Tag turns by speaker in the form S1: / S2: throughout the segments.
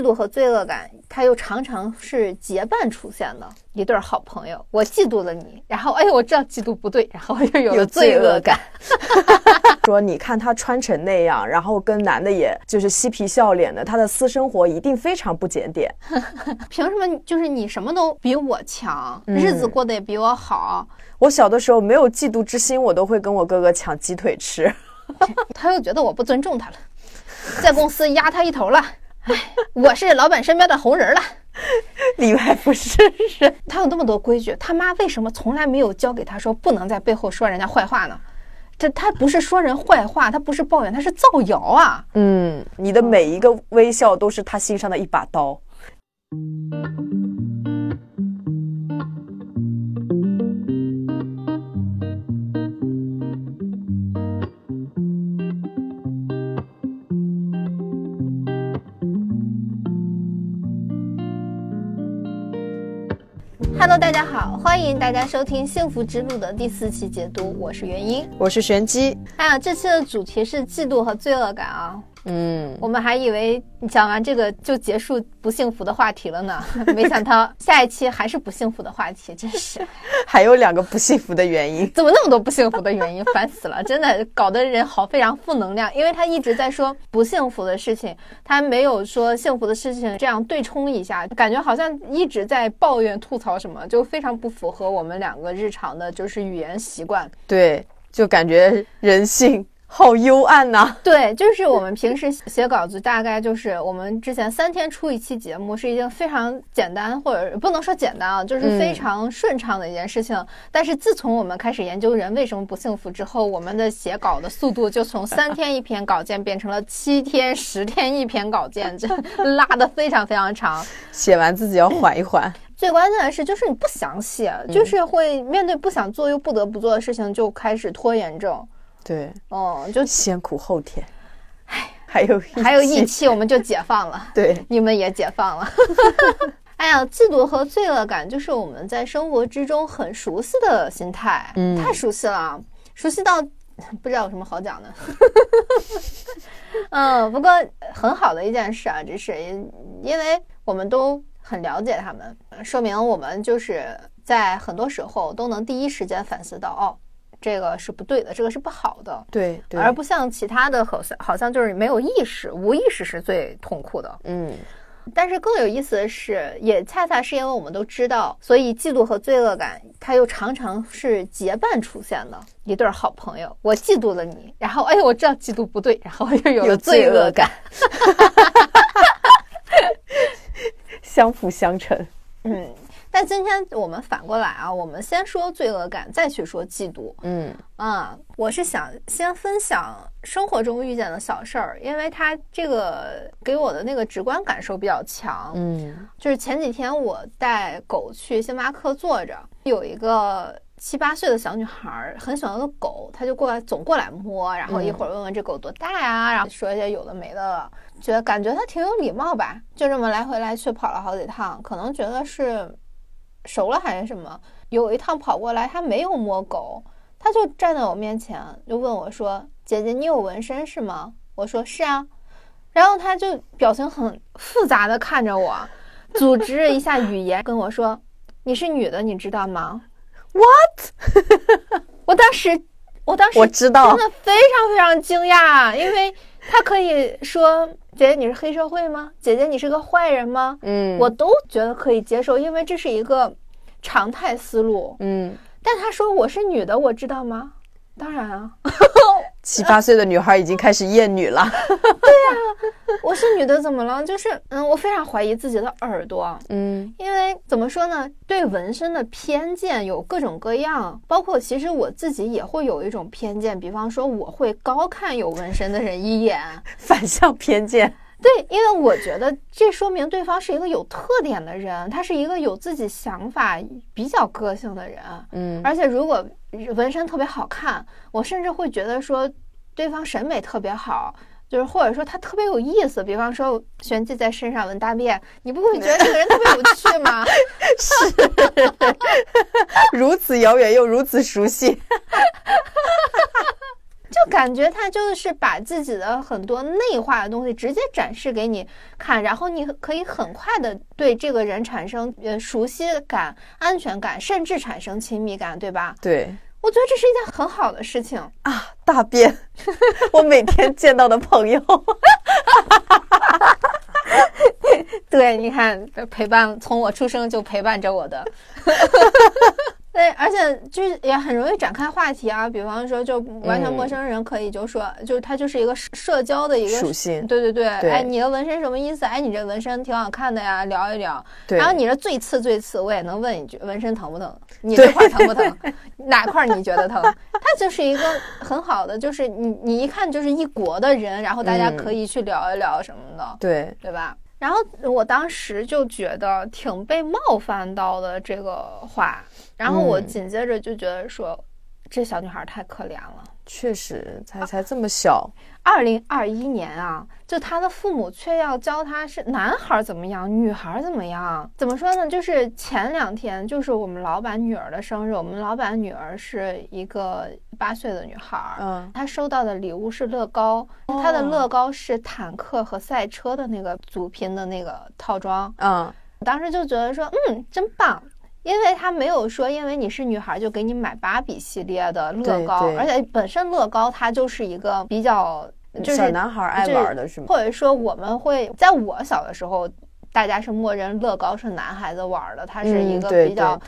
S1: 嫉妒和罪恶感，它又常常是结伴出现的一对好朋友。我嫉妒了你，然后哎呦，我知道嫉妒不对，然后又有了罪恶感。
S2: 说你看他穿成那样，然后跟男的也就是嬉皮笑脸的，他的私生活一定非常不检点。
S1: 凭什么？就是你什么都比我强，日子过得也比我好。
S2: 我小的时候没有嫉妒之心，我都会跟我哥哥抢鸡腿吃。
S1: 他又觉得我不尊重他了，在公司压他一头了。哎，我是老板身边的红人了，
S2: 里外不是人。
S1: 他有那么多规矩，他妈为什么从来没有教给他说不能在背后说人家坏话呢？这他不是说人坏话，他不是抱怨，他是造谣啊。
S2: 嗯，你的每一个微笑都是他心上的一把刀。
S1: Hello，大家好，欢迎大家收听《幸福之路》的第四期解读，我是元英，
S2: 我是玄机。
S1: 哎呀，这期的主题是嫉妒和罪恶感啊。嗯，我们还以为你讲完这个就结束不幸福的话题了呢，没想到下一期还是不幸福的话题，真是。
S2: 还有两个不幸福的原因，
S1: 怎么那么多不幸福的原因？烦死了，真的搞得人好非常负能量。因为他一直在说不幸福的事情，他没有说幸福的事情，这样对冲一下，感觉好像一直在抱怨吐槽什么，就非常不符合我们两个日常的就是语言习惯。
S2: 对，就感觉人性。好幽暗呐！
S1: 对，就是我们平时写稿子，大概就是我们之前三天出一期节目是一件非常简单，或者不能说简单啊，就是非常顺畅的一件事情。但是自从我们开始研究人为什么不幸福之后，我们的写稿的速度就从三天一篇稿件变成了七天、十天一篇稿件，这 拉的非常非常长。
S2: 写完自己要缓一缓。
S1: 最关键的是，就是你不想写，就是会面对不想做又不得不做的事情，就开始拖延症。
S2: 对，
S1: 哦，就
S2: 先苦后甜，唉，还有
S1: 还有义气，我们就解放了。
S2: 对，
S1: 你们也解放了。哎呀，嫉妒和罪恶感就是我们在生活之中很熟悉的心态，嗯，太熟悉了，熟悉到不知道有什么好讲的。嗯，不过很好的一件事啊，这是因为我们都很了解他们，说明我们就是在很多时候都能第一时间反思到哦。这个是不对的，这个是不好的，
S2: 对，
S1: 而不像其他的，好像好像就是没有意识，无意识是最痛苦的，嗯。但是更有意思的是，也恰恰是因为我们都知道，所以嫉妒和罪恶感，它又常常是结伴出现的一对好朋友。我嫉妒了你，然后哎呦，我知道嫉妒不对，然后又有了罪恶感，
S2: 相辅相成，
S1: 嗯。但今天我们反过来啊，我们先说罪恶感，再去说嫉妒。嗯啊，我是想先分享生活中遇见的小事儿，因为它这个给我的那个直观感受比较强。嗯，就是前几天我带狗去星巴克坐着，有一个七八岁的小女孩很喜欢个狗，她就过来总过来摸，然后一会儿问问这狗多大呀，然后说一些有的没的，觉得感觉她挺有礼貌吧，就这么来回来去跑了好几趟，可能觉得是。熟了还是什么？有一趟跑过来，他没有摸狗，他就站在我面前，就问我说：“姐姐，你有纹身是吗？”我说：“是啊。”然后他就表情很复杂的看着我，组织了一下语言跟我说：“你是女的，你知道吗
S2: ？”What？
S1: 我当时，我当时
S2: 我知道，
S1: 真的非常非常惊讶，因为他可以说。姐姐，你是黑社会吗？姐姐，你是个坏人吗？嗯，我都觉得可以接受，因为这是一个常态思路。嗯，但他说我是女的，我知道吗？当然啊，
S2: 七八岁的女孩已经开始厌女了。对
S1: 呀，我是女的怎么了？就是嗯，我非常怀疑自己的耳朵。嗯，因为怎么说呢？对纹身的偏见有各种各样，包括其实我自己也会有一种偏见，比方说我会高看有纹身的人一眼，
S2: 反向偏见。
S1: 对，因为我觉得这说明对方是一个有特点的人，他是一个有自己想法、比较个性的人。嗯，而且如果纹身特别好看，我甚至会觉得说对方审美特别好，就是或者说他特别有意思。比方说玄机在身上纹大便，你不会觉得这个人特别有趣吗？
S2: 是，如此遥远又如此熟悉。
S1: 就感觉他就是把自己的很多内化的东西直接展示给你看，然后你可以很快的对这个人产生呃熟悉感、安全感，甚至产生亲密感，对吧？
S2: 对，
S1: 我觉得这是一件很好的事情
S2: 啊。大便，我每天见到的朋友。
S1: 对，你看，陪伴从我出生就陪伴着我的。对，而且就是也很容易展开话题啊，比方说，就完全陌生人可以就说，就是它就是一个社交的一个
S2: 属性。
S1: 对对对，哎，你的纹身什么意思？哎，你这纹身挺好看的呀，聊一聊。然后你这最次最次，我也能问一句，纹身疼不疼？你这块疼不疼？哪块你觉得疼？它就是一个很好的，就是你你一看就是一国的人，然后大家可以去聊一聊什么的，
S2: 对
S1: 对吧？然后我当时就觉得挺被冒犯到的这个话，然后我紧接着就觉得说，这小女孩太可怜了。
S2: 确实，才才这么小，
S1: 二零二一年啊，就她的父母却要教她是男孩怎么样，女孩怎么样？怎么说呢？就是前两天，就是我们老板女儿的生日，我们老板女儿是一个八岁的女孩，嗯，她收到的礼物是乐高，她的乐高是坦克和赛车的那个组拼的那个套装，嗯，当时就觉得说，嗯，真棒。因为他没有说，因为你是女孩就给你买芭比系列的乐高，而且本身乐高它就是一个比较就是
S2: 小男孩爱玩的是吗？
S1: 或者说我们会在我小的时候。大家是默认乐高是男孩子玩的，它是一个比较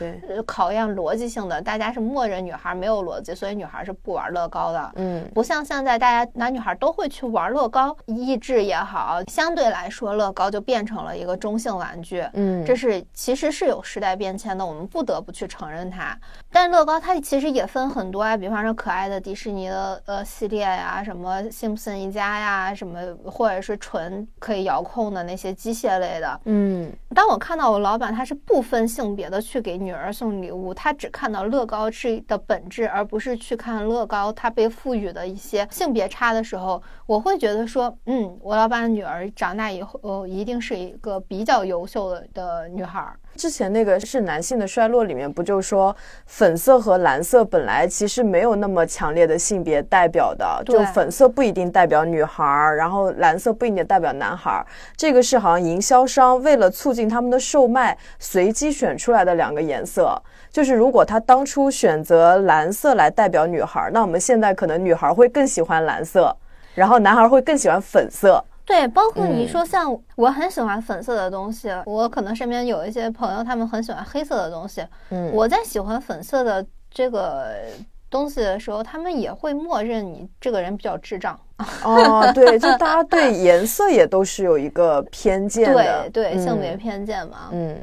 S1: 考验逻辑性的。大家是默认女孩没有逻辑，所以女孩是不玩乐高的。嗯，不像现在大家男女孩都会去玩乐高，益智也好，相对来说乐高就变成了一个中性玩具。嗯，这是其实是有时代变迁的，我们不得不去承认它。但乐高它其实也分很多啊，比方说可爱的迪士尼的呃系列呀，什么辛普森一家呀，什么或者是纯可以遥控的那些机械类的。嗯，当我看到我老板他是不分性别的去给女儿送礼物，他只看到乐高是的本质，而不是去看乐高它被赋予的一些性别差的时候，我会觉得说，嗯，我老板的女儿长大以后，呃，一定是一个比较优秀的的女孩。
S2: 之前那个是男性的衰落里面不就说粉色和蓝色本来其实没有那么强烈的性别代表的，就粉色不一定代表女孩儿，然后蓝色不一定代表男孩儿，这个是好像营销商为了促进他们的售卖随机选出来的两个颜色。就是如果他当初选择蓝色来代表女孩儿，那我们现在可能女孩儿会更喜欢蓝色，然后男孩儿会更喜欢粉色。
S1: 对，包括你说像我很喜欢粉色的东西，我可能身边有一些朋友，他们很喜欢黑色的东西。嗯，我在喜欢粉色的这个东西的时候，他们也会默认你这个人比较智障。
S2: 哦，对，就大家对颜色也都是有一个偏见
S1: 的，对对，性别偏见嘛。嗯。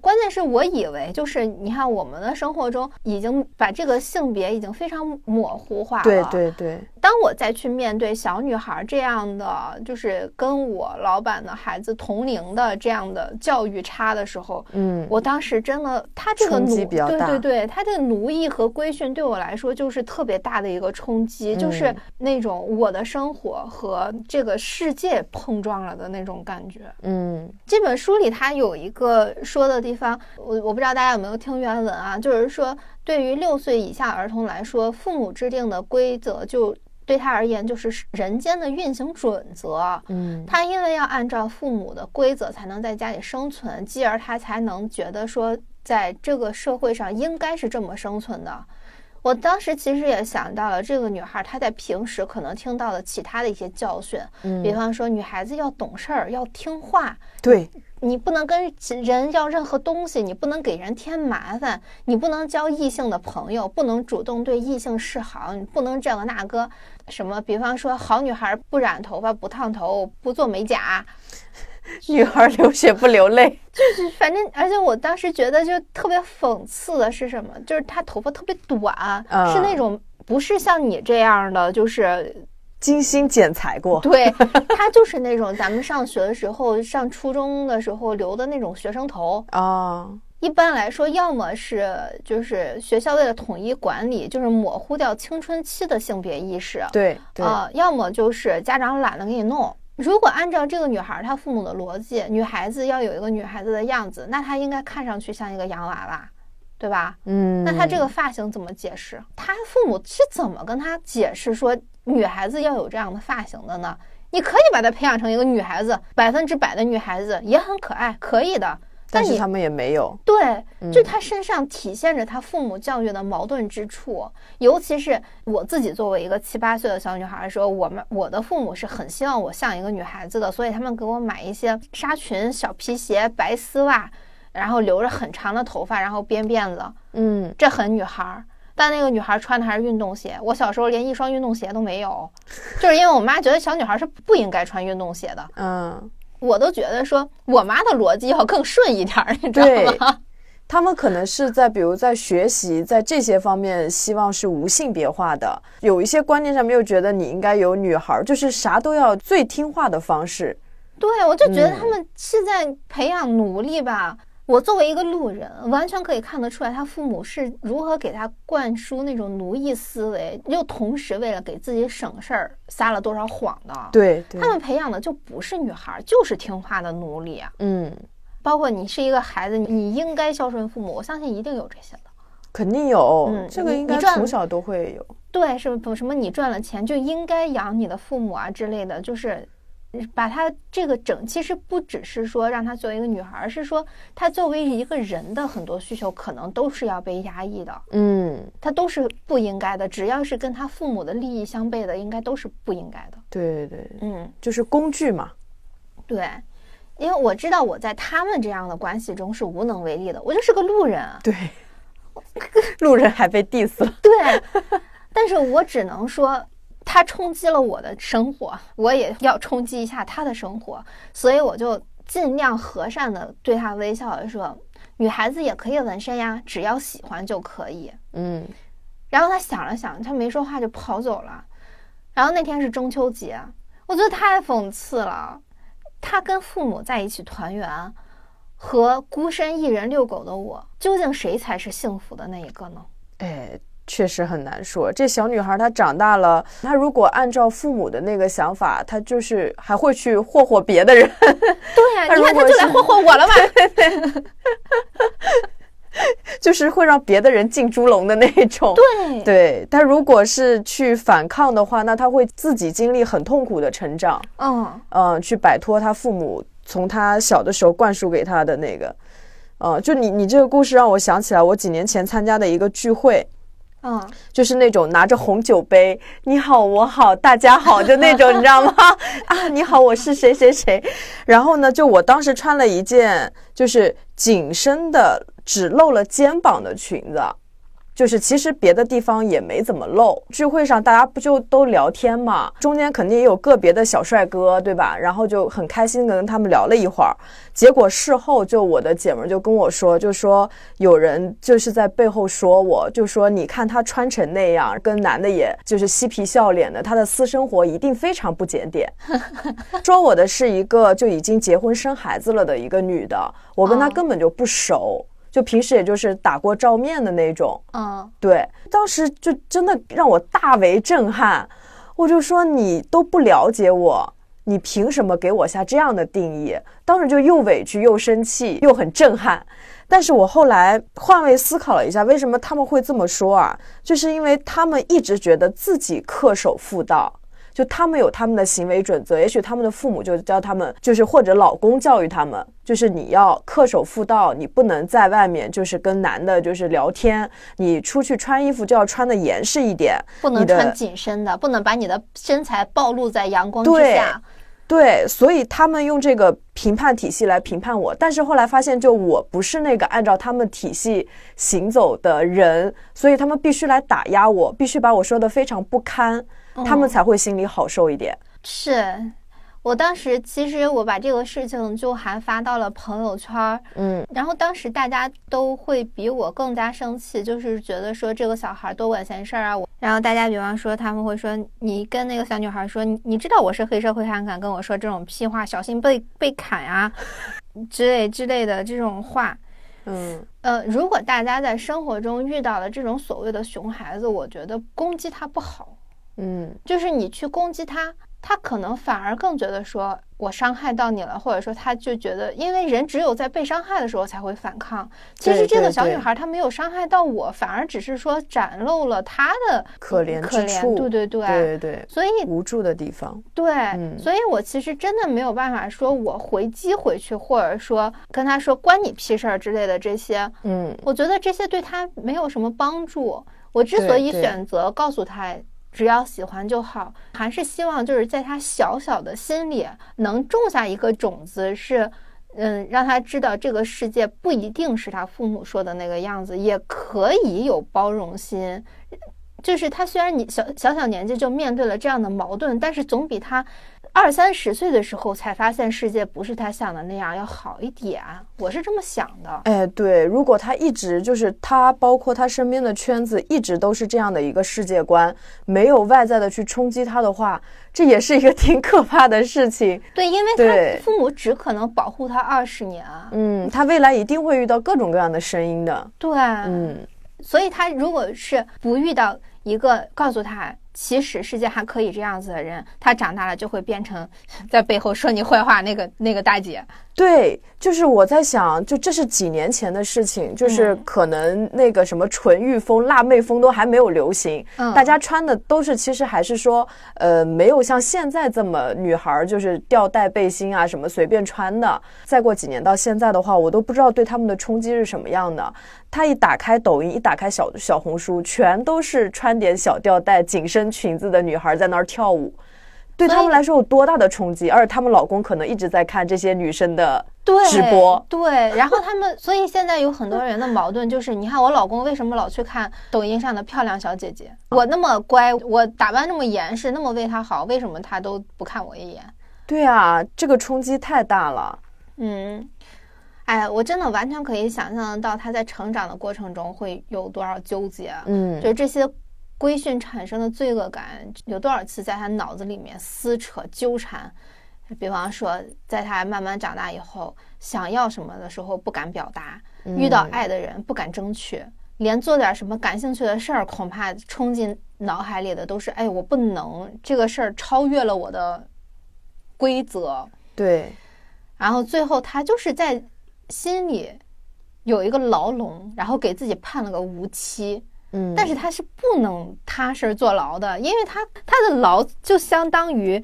S1: 关键是我以为就是你看我们的生活中已经把这个性别已经非常模糊化了。
S2: 对对对。
S1: 当我再去面对小女孩这样的，就是跟我老板的孩子同龄的这样的教育差的时候，嗯，我当时真的，他这个奴，对对对，他这个奴役和规训对我来说就是特别大的一个冲击，就是那种我的生活和这个世界碰撞了的那种感觉。嗯，这本书里他有一个说的。地方，我我不知道大家有没有听原文啊？就是说，对于六岁以下儿童来说，父母制定的规则就对他而言就是人间的运行准则。嗯，他因为要按照父母的规则才能在家里生存，继而他才能觉得说，在这个社会上应该是这么生存的。我当时其实也想到了这个女孩，她在平时可能听到了其他的一些教训，嗯，比方说女孩子要懂事儿，要听话，
S2: 对。
S1: 你不能跟人要任何东西，你不能给人添麻烦，你不能交异性的朋友，不能主动对异性示好，你不能这个那个什么。比方说，好女孩不染头发，不烫头，不做美甲；
S2: 女孩流血不流泪。
S1: 就是反正，而且我当时觉得就特别讽刺的是什么？就是她头发特别短，是那种不是像你这样的，就是。
S2: 精心剪裁过，
S1: 对，他就是那种咱们上学的时候，上初中的时候留的那种学生头啊。一般来说，要么是就是学校为了统一管理，就是模糊掉青春期的性别意识，
S2: 对，
S1: 啊，要么就是家长懒得给你弄。如果按照这个女孩她父母的逻辑，女孩子要有一个女孩子的样子，那她应该看上去像一个洋娃娃。对吧？嗯，那他这个发型怎么解释？他父母是怎么跟他解释说女孩子要有这样的发型的呢？你可以把她培养成一个女孩子，百分之百的女孩子也很可爱，可以的。
S2: 但是他们也没有
S1: 对，就他身上体现着他父母教育的矛盾之处，尤其是我自己作为一个七八岁的小女孩的时候，我们我的父母是很希望我像一个女孩子的，所以他们给我买一些纱裙、小皮鞋、白丝袜，然后留着很长的头发，然后编辫子，
S2: 嗯，
S1: 这很女孩。但那个女孩穿的还是运动鞋，我小时候连一双运动鞋都没有，就是因为我妈觉得小女孩是不应该穿运动鞋的，
S2: 嗯。
S1: 我都觉得说，我妈的逻辑要更顺一点儿，你知道吗？
S2: 他们可能是在，比如在学习，在这些方面，希望是无性别化的。有一些观念上面又觉得你应该有女孩，就是啥都要最听话的方式。
S1: 对，我就觉得他们是在培养奴隶吧。我作为一个路人，完全可以看得出来，他父母是如何给他灌输那种奴役思维，又同时为了给自己省事儿撒了多少谎的。
S2: 对，
S1: 他们培养的就不是女孩，就是听话的奴隶。
S2: 嗯，
S1: 包括你是一个孩子，你应该孝顺父母，我相信一定有这些的。
S2: 肯定有，嗯，这个应该从小都会有。
S1: 对，是不什么你赚了钱就应该养你的父母啊之类的，就是。把她这个整，其实不只是说让她作为一个女孩，而是说她作为一个人的很多需求可能都是要被压抑的。
S2: 嗯，
S1: 她都是不应该的，只要是跟她父母的利益相悖的，应该都是不应该的。
S2: 对对，
S1: 嗯，
S2: 就是工具嘛。
S1: 对，因为我知道我在他们这样的关系中是无能为力的，我就是个路人。
S2: 对，路人还被 diss 了。
S1: 对，但是我只能说。他冲击了我的生活，我也要冲击一下他的生活，所以我就尽量和善的对他微笑的说：“女孩子也可以纹身呀，只要喜欢就可以。”
S2: 嗯，
S1: 然后他想了想，他没说话就跑走了。然后那天是中秋节，我觉得太讽刺了。他跟父母在一起团圆，和孤身一人遛狗的我，究竟谁才是幸福的那一个呢？
S2: 哎。确实很难说。这小女孩她长大了，她如果按照父母的那个想法，她就是还会去霍霍别的人。
S1: 对呀，你看她就来霍霍我了嘛。
S2: 就是会让别的人进猪笼的那种。
S1: 对
S2: 对，但如果是去反抗的话，那她会自己经历很痛苦的成长。
S1: 嗯
S2: 嗯，去摆脱她父母从她小的时候灌输给她的那个。嗯，就你你这个故事让我想起来，我几年前参加的一个聚会。
S1: 嗯，
S2: 就是那种拿着红酒杯，你好，我好，大家好，就那种，你知道吗？啊，你好，我是谁谁谁。然后呢，就我当时穿了一件就是紧身的，只露了肩膀的裙子。就是其实别的地方也没怎么露，聚会上大家不就都聊天嘛，中间肯定也有个别的小帅哥，对吧？然后就很开心的跟他们聊了一会儿，结果事后就我的姐们就跟我说，就说有人就是在背后说我，就说你看他穿成那样，跟男的也就是嬉皮笑脸的，他的私生活一定非常不检点。说我的是一个就已经结婚生孩子了的一个女的，我跟她根本就不熟。就平时也就是打过照面的那种，
S1: 嗯，
S2: 对，当时就真的让我大为震撼，我就说你都不了解我，你凭什么给我下这样的定义？当时就又委屈又生气又很震撼，但是我后来换位思考了一下，为什么他们会这么说啊？就是因为他们一直觉得自己恪守妇道。就他们有他们的行为准则，也许他们的父母就教他们，就是或者老公教育他们，就是你要恪守妇道，你不能在外面就是跟男的就是聊天，你出去穿衣服就要穿的严实一点，
S1: 不能穿紧身的，不能把你的身材暴露在阳光之下。
S2: 对，所以他们用这个评判体系来评判我，但是后来发现，就我不是那个按照他们体系行走的人，所以他们必须来打压我，必须把我说的非常不堪。他们才会心里好受一点。
S1: 是我当时其实我把这个事情就还发到了朋友圈，
S2: 嗯，
S1: 然后当时大家都会比我更加生气，就是觉得说这个小孩多管闲事儿啊。我然后大家比方说他们会说你跟那个小女孩说，你你知道我是黑社会，还敢跟我说这种屁话，小心被被砍啊之类之类的这种话。
S2: 嗯
S1: 呃，如果大家在生活中遇到了这种所谓的熊孩子，我觉得攻击他不好。
S2: 嗯，
S1: 就是你去攻击他，他可能反而更觉得说我伤害到你了，或者说他就觉得，因为人只有在被伤害的时候才会反抗。其实这个小女孩她没有伤害到我，反而只是说展露了她的
S2: 可怜
S1: 可怜，对对对
S2: 对对，
S1: 所以
S2: 无助的地方。
S1: 对，所以我其实真的没有办法说我回击回去，或者说跟他说关你屁事儿之类的这些。
S2: 嗯，
S1: 我觉得这些对他没有什么帮助。我之所以选择告诉他。只要喜欢就好，还是希望就是在他小小的心里能种下一个种子，是，嗯，让他知道这个世界不一定是他父母说的那个样子，也可以有包容心。就是他虽然你小小小年纪就面对了这样的矛盾，但是总比他。二三十岁的时候才发现世界不是他想的那样，要好一点。我是这么想的。
S2: 哎，对，如果他一直就是他，包括他身边的圈子，一直都是这样的一个世界观，没有外在的去冲击他的话，这也是一个挺可怕的事情。
S1: 对，因为他父母只可能保护他二十年啊。
S2: 嗯，他未来一定会遇到各种各样的声音的。
S1: 对，
S2: 嗯，
S1: 所以他如果是不遇到一个告诉他。其实世界还可以这样子的人，他长大了就会变成 在背后说你坏话那个那个大姐。
S2: 对，就是我在想，就这是几年前的事情，就是可能那个什么纯欲风、辣妹风都还没有流行，大家穿的都是其实还是说，呃，没有像现在这么女孩就是吊带背心啊什么随便穿的。再过几年到现在的话，我都不知道对他们的冲击是什么样的。他一打开抖音，一打开小小红书，全都是穿点小吊带、紧身裙子的女孩在那儿跳舞。对他们来说有多大的冲击？而且他们老公可能一直在看这些女生的直播。
S1: 对，然后他们，所以现在有很多人的矛盾就是：你看我老公为什么老去看抖音上的漂亮小姐姐？我那么乖，我打扮那么严实，那么为他好，为什么他都不看我一眼？
S2: 对啊，这个冲击太大了。
S1: 嗯，哎，我真的完全可以想象得到他在成长的过程中会有多少纠结。
S2: 嗯，
S1: 就这些。规训产生的罪恶感有多少次在他脑子里面撕扯纠缠？比方说，在他慢慢长大以后，想要什么的时候不敢表达，遇到爱的人不敢争取，连做点什么感兴趣的事儿，恐怕冲进脑海里的都是：哎，我不能这个事儿超越了我的规则。
S2: 对，
S1: 然后最后他就是在心里有一个牢笼，然后给自己判了个无期。
S2: 嗯，
S1: 但是他是不能踏实坐牢的，因为他他的牢就相当于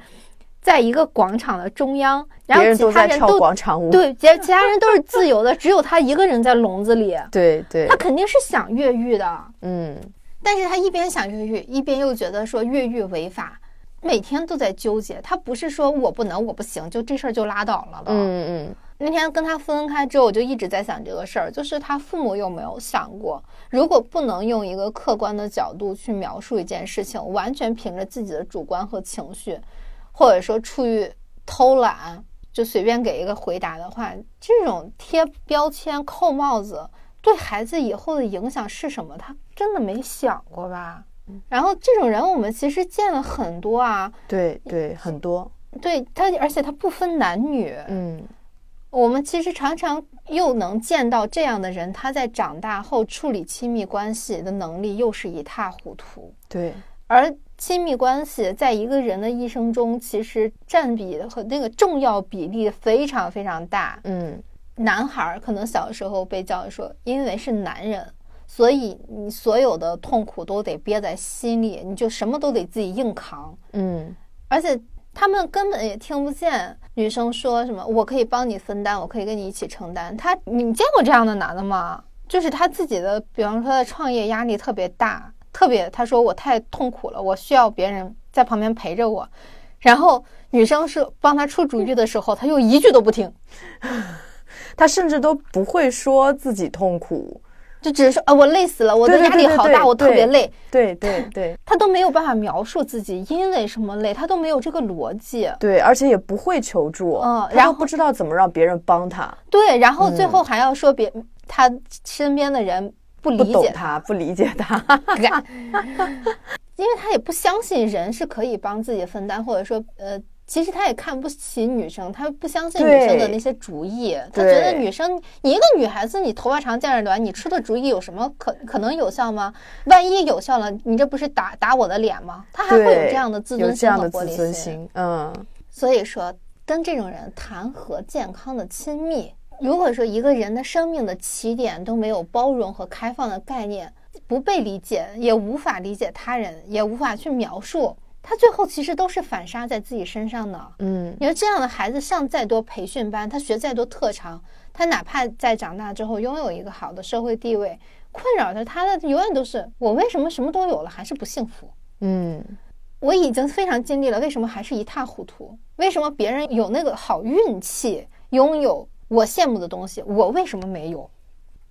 S1: 在一个广场的中央，然后其他人
S2: 都广场舞，
S1: 对，其其他人都是自由的，只有他一个人在笼子里。
S2: 对对，
S1: 他肯定是想越狱的，
S2: 嗯，
S1: 但是他一边想越狱，一边又觉得说越狱违法，每天都在纠结。他不是说我不能，我不行，就这事儿就拉倒了的。
S2: 嗯嗯。
S1: 那天跟他分开之后，我就一直在想这个事儿，就是他父母有没有想过，如果不能用一个客观的角度去描述一件事情，完全凭着自己的主观和情绪，或者说出于偷懒就随便给一个回答的话，这种贴标签、扣帽子对孩子以后的影响是什么？他真的没想过吧？然后这种人我们其实见了很多啊，
S2: 对对，很多，
S1: 对他，而且他不分男女，
S2: 嗯。
S1: 我们其实常常又能见到这样的人，他在长大后处理亲密关系的能力又是一塌糊涂。
S2: 对，
S1: 而亲密关系在一个人的一生中，其实占比和那个重要比例非常非常大。
S2: 嗯，
S1: 男孩可能小时候被教育说，因为是男人，所以你所有的痛苦都得憋在心里，你就什么都得自己硬扛。
S2: 嗯，
S1: 而且。他们根本也听不见女生说什么，我可以帮你分担，我可以跟你一起承担。他，你见过这样的男的吗？就是他自己的，比方说他的创业压力特别大，特别他说我太痛苦了，我需要别人在旁边陪着我。然后女生是帮他出主意的时候，他又一句都不听，
S2: 他甚至都不会说自己痛苦。
S1: 就只是说，呃，我累死了，我的压力好大，我特别累。
S2: 对对对，
S1: 他都没有办法描述自己因为什么累，他都没有这个逻辑。
S2: 对，而且也不会求助，
S1: 嗯，然后
S2: 不知道怎么让别人帮他。
S1: 对，然后最后还要说别他身边的人
S2: 不
S1: 理解
S2: 他，不理解他，
S1: 因为他也不相信人是可以帮自己分担，或者说，呃，其实他也看不起女生，他不相信女生的那些主意，他觉得女生，你一个女孩子，你头发长见识短，你出的主意有什么可可能有效吗？万一有效了，你这不是打打我的脸吗？他还会有这样的自尊心和玻璃
S2: 心，嗯。
S1: 所以说，跟这种人谈何健康的亲密？如果说一个人的生命的起点都没有包容和开放的概念，不被理解，也无法理解他人，也无法去描述。他最后其实都是反杀在自己身上的。
S2: 嗯，
S1: 你说这样的孩子上再多培训班，他学再多特长，他哪怕在长大之后拥有一个好的社会地位，困扰着他的永远都是我为什么什么都有了还是不幸福？
S2: 嗯，
S1: 我已经非常尽力了，为什么还是一塌糊涂？为什么别人有那个好运气，拥有我羡慕的东西，我为什么没有？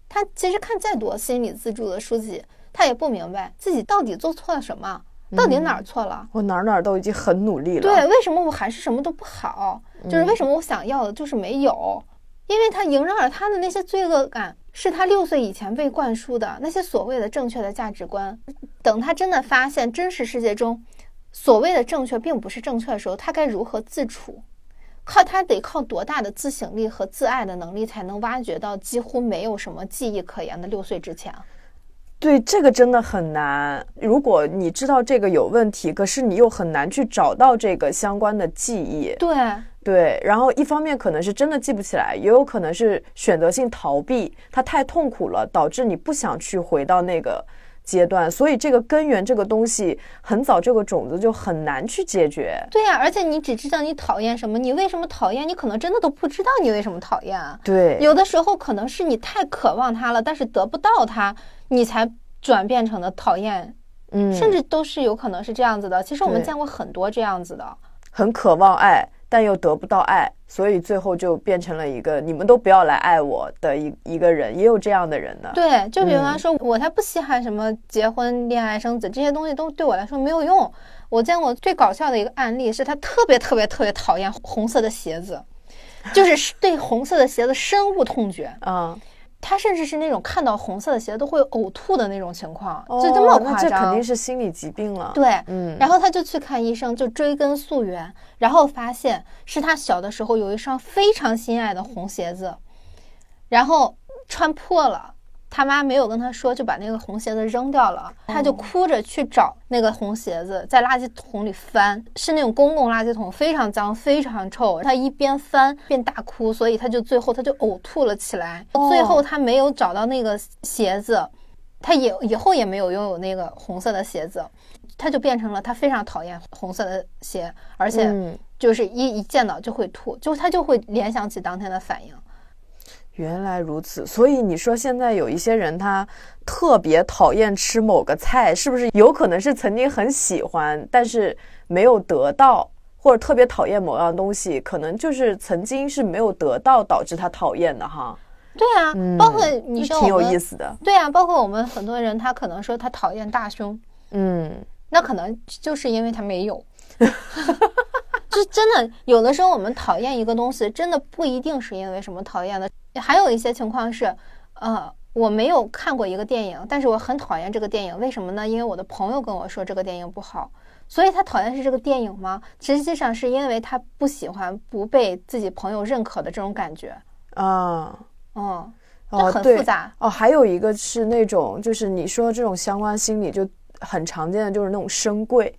S1: 他其实看再多心理自助的书籍，他也不明白自己到底做错了什么。到底哪儿错了？
S2: 我哪儿哪儿都已经很努力了。
S1: 对，为什么我还是什么都不好？就是为什么我想要的就是没有？因为他萦绕着他的那些罪恶感，是他六岁以前被灌输的那些所谓的正确的价值观。等他真的发现真实世界中所谓的正确并不是正确的时候，他该如何自处？靠他得靠多大的自省力和自爱的能力，才能挖掘到几乎没有什么记忆可言的六岁之前？
S2: 对这个真的很难。如果你知道这个有问题，可是你又很难去找到这个相关的记忆。
S1: 对
S2: 对，然后一方面可能是真的记不起来，也有可能是选择性逃避，它太痛苦了，导致你不想去回到那个阶段。所以这个根源这个东西，很早这个种子就很难去解决。
S1: 对呀，而且你只知道你讨厌什么，你为什么讨厌？你可能真的都不知道你为什么讨厌啊。
S2: 对，
S1: 有的时候可能是你太渴望它了，但是得不到它。你才转变成了讨厌，
S2: 嗯，
S1: 甚至都是有可能是这样子的。其实我们见过很多这样子的，
S2: 很渴望爱，但又得不到爱，所以最后就变成了一个你们都不要来爱我的一一个人，也有这样的人的。
S1: 对，就比方说，我才不稀罕什么结婚、恋爱、生子这些东西，都对我来说没有用。我见过最搞笑的一个案例是，他特别特别特别讨厌红色的鞋子，就是 对红色的鞋子深恶痛绝
S2: 啊。
S1: 他甚至是那种看到红色的鞋都会呕吐的那种情况，就这么夸
S2: 张。这肯定是心理疾病了。
S1: 对，
S2: 嗯。
S1: 然后他就去看医生，就追根溯源，然后发现是他小的时候有一双非常心爱的红鞋子，然后穿破了。他妈没有跟他说，就把那个红鞋子扔掉了。他就哭着去找那个红鞋子，在垃圾桶里翻，是那种公共垃圾桶，非常脏，非常臭。他一边翻边大哭，所以他就最后他就呕吐了起来。最后他没有找到那个鞋子，他也以后也没有拥有那个红色的鞋子，他就变成了他非常讨厌红色的鞋，而且就是一一见到就会吐，就他就会联想起当天的反应。
S2: 原来如此，所以你说现在有一些人他特别讨厌吃某个菜，是不是有可能是曾经很喜欢，但是没有得到，或者特别讨厌某样东西，可能就是曾经是没有得到导致他讨厌的哈？
S1: 对啊，包括你说
S2: 挺有意思的。
S1: 对啊，包括我们很多人，他可能说他讨厌大胸，
S2: 嗯，
S1: 那可能就是因为他没有。就真的有的时候我们讨厌一个东西，真的不一定是因为什么讨厌的。还有一些情况是，呃，我没有看过一个电影，但是我很讨厌这个电影，为什么呢？因为我的朋友跟我说这个电影不好，所以他讨厌是这个电影吗？实际上是因为他不喜欢不被自己朋友认可的这种感觉
S2: 啊，
S1: 嗯，哦，很复杂
S2: 哦。还有一个是那种，就是你说这种相关心理就很常见的，就是那种深贵，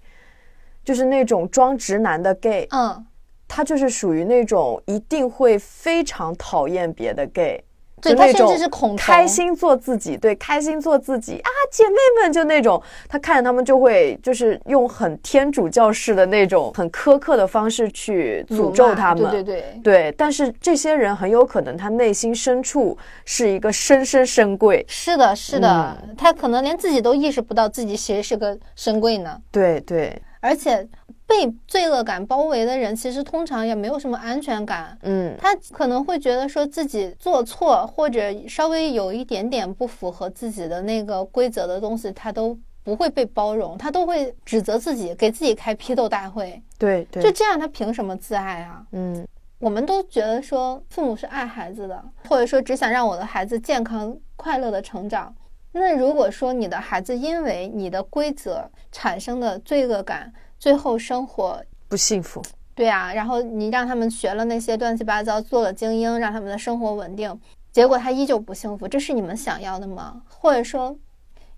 S2: 就是那种装直男的 gay，
S1: 嗯。
S2: 他就是属于那种一定会非常讨厌别的 gay，
S1: 对他甚至是恐
S2: 开心做自己，对，开心做自己啊，姐妹们就那种，他看着他们就会就是用很天主教式的那种很苛刻的方式去诅咒他们，
S1: 对对对
S2: 对。但是这些人很有可能他内心深处是一个深深深贵，
S1: 是的，是的，他可能连自己都意识不到自己其实是个深贵呢。
S2: 对对，
S1: 而且。被罪恶感包围的人，其实通常也没有什么安全感。
S2: 嗯，
S1: 他可能会觉得说自己做错，或者稍微有一点点不符合自己的那个规则的东西，他都不会被包容，他都会指责自己，给自己开批斗大会。
S2: 对对，
S1: 就这样，他凭什么自爱啊？
S2: 嗯，
S1: 我们都觉得说父母是爱孩子的，或者说只想让我的孩子健康快乐的成长。那如果说你的孩子因为你的规则产生的罪恶感，最后生活
S2: 不幸福，
S1: 对啊，然后你让他们学了那些乱七八糟，做了精英，让他们的生活稳定，结果他依旧不幸福，这是你们想要的吗？或者说，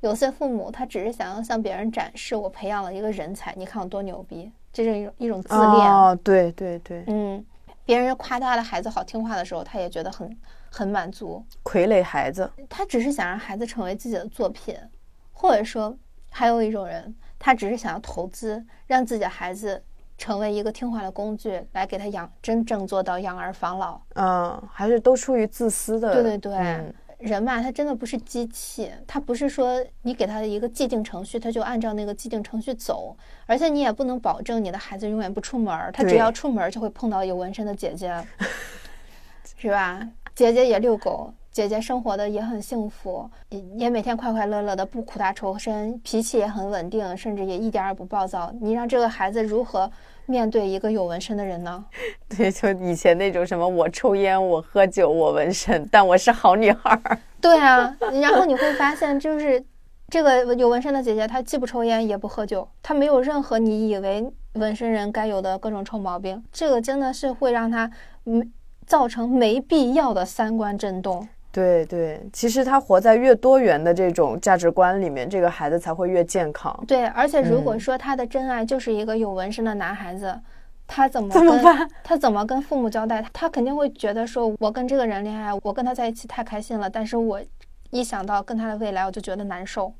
S1: 有些父母他只是想要向别人展示我培养了一个人才，你看我多牛逼，这是一种一种自恋。
S2: 哦，对对对，
S1: 嗯，别人夸他的孩子好听话的时候，他也觉得很很满足。
S2: 傀儡孩子，
S1: 他只是想让孩子成为自己的作品，或者说，还有一种人，他只是想要投资，让自己的孩子。成为一个听话的工具，来给他养，真正做到养儿防老。
S2: 嗯，还是都出于自私的。
S1: 对对对，人嘛，他真的不是机器，他不是说你给他的一个既定程序，他就按照那个既定程序走。而且你也不能保证你的孩子永远不出门，他只要出门就会碰到有纹身的姐姐，是吧？姐姐也遛狗。姐姐生活的也很幸福，也也每天快快乐乐的，不苦大仇深，脾气也很稳定，甚至也一点儿也不暴躁。你让这个孩子如何面对一个有纹身的人呢？
S2: 对，就以前那种什么我抽烟，我喝酒，我纹身，但我是好女孩。
S1: 对啊，然后你会发现，就是这个有纹身的姐姐，她既不抽烟，也不喝酒，她没有任何你以为纹身人该有的各种臭毛病。这个真的是会让她没造成没必要的三观震动。
S2: 对对，其实他活在越多元的这种价值观里面，这个孩子才会越健康。
S1: 对，而且如果说他的真爱就是一个有纹身的男孩子，他怎么
S2: 怎么办？
S1: 他怎么跟父母交代？他肯定会觉得说，我跟这个人恋爱，我跟他在一起太开心了，但是我一想到跟他的未来，我就觉得难受。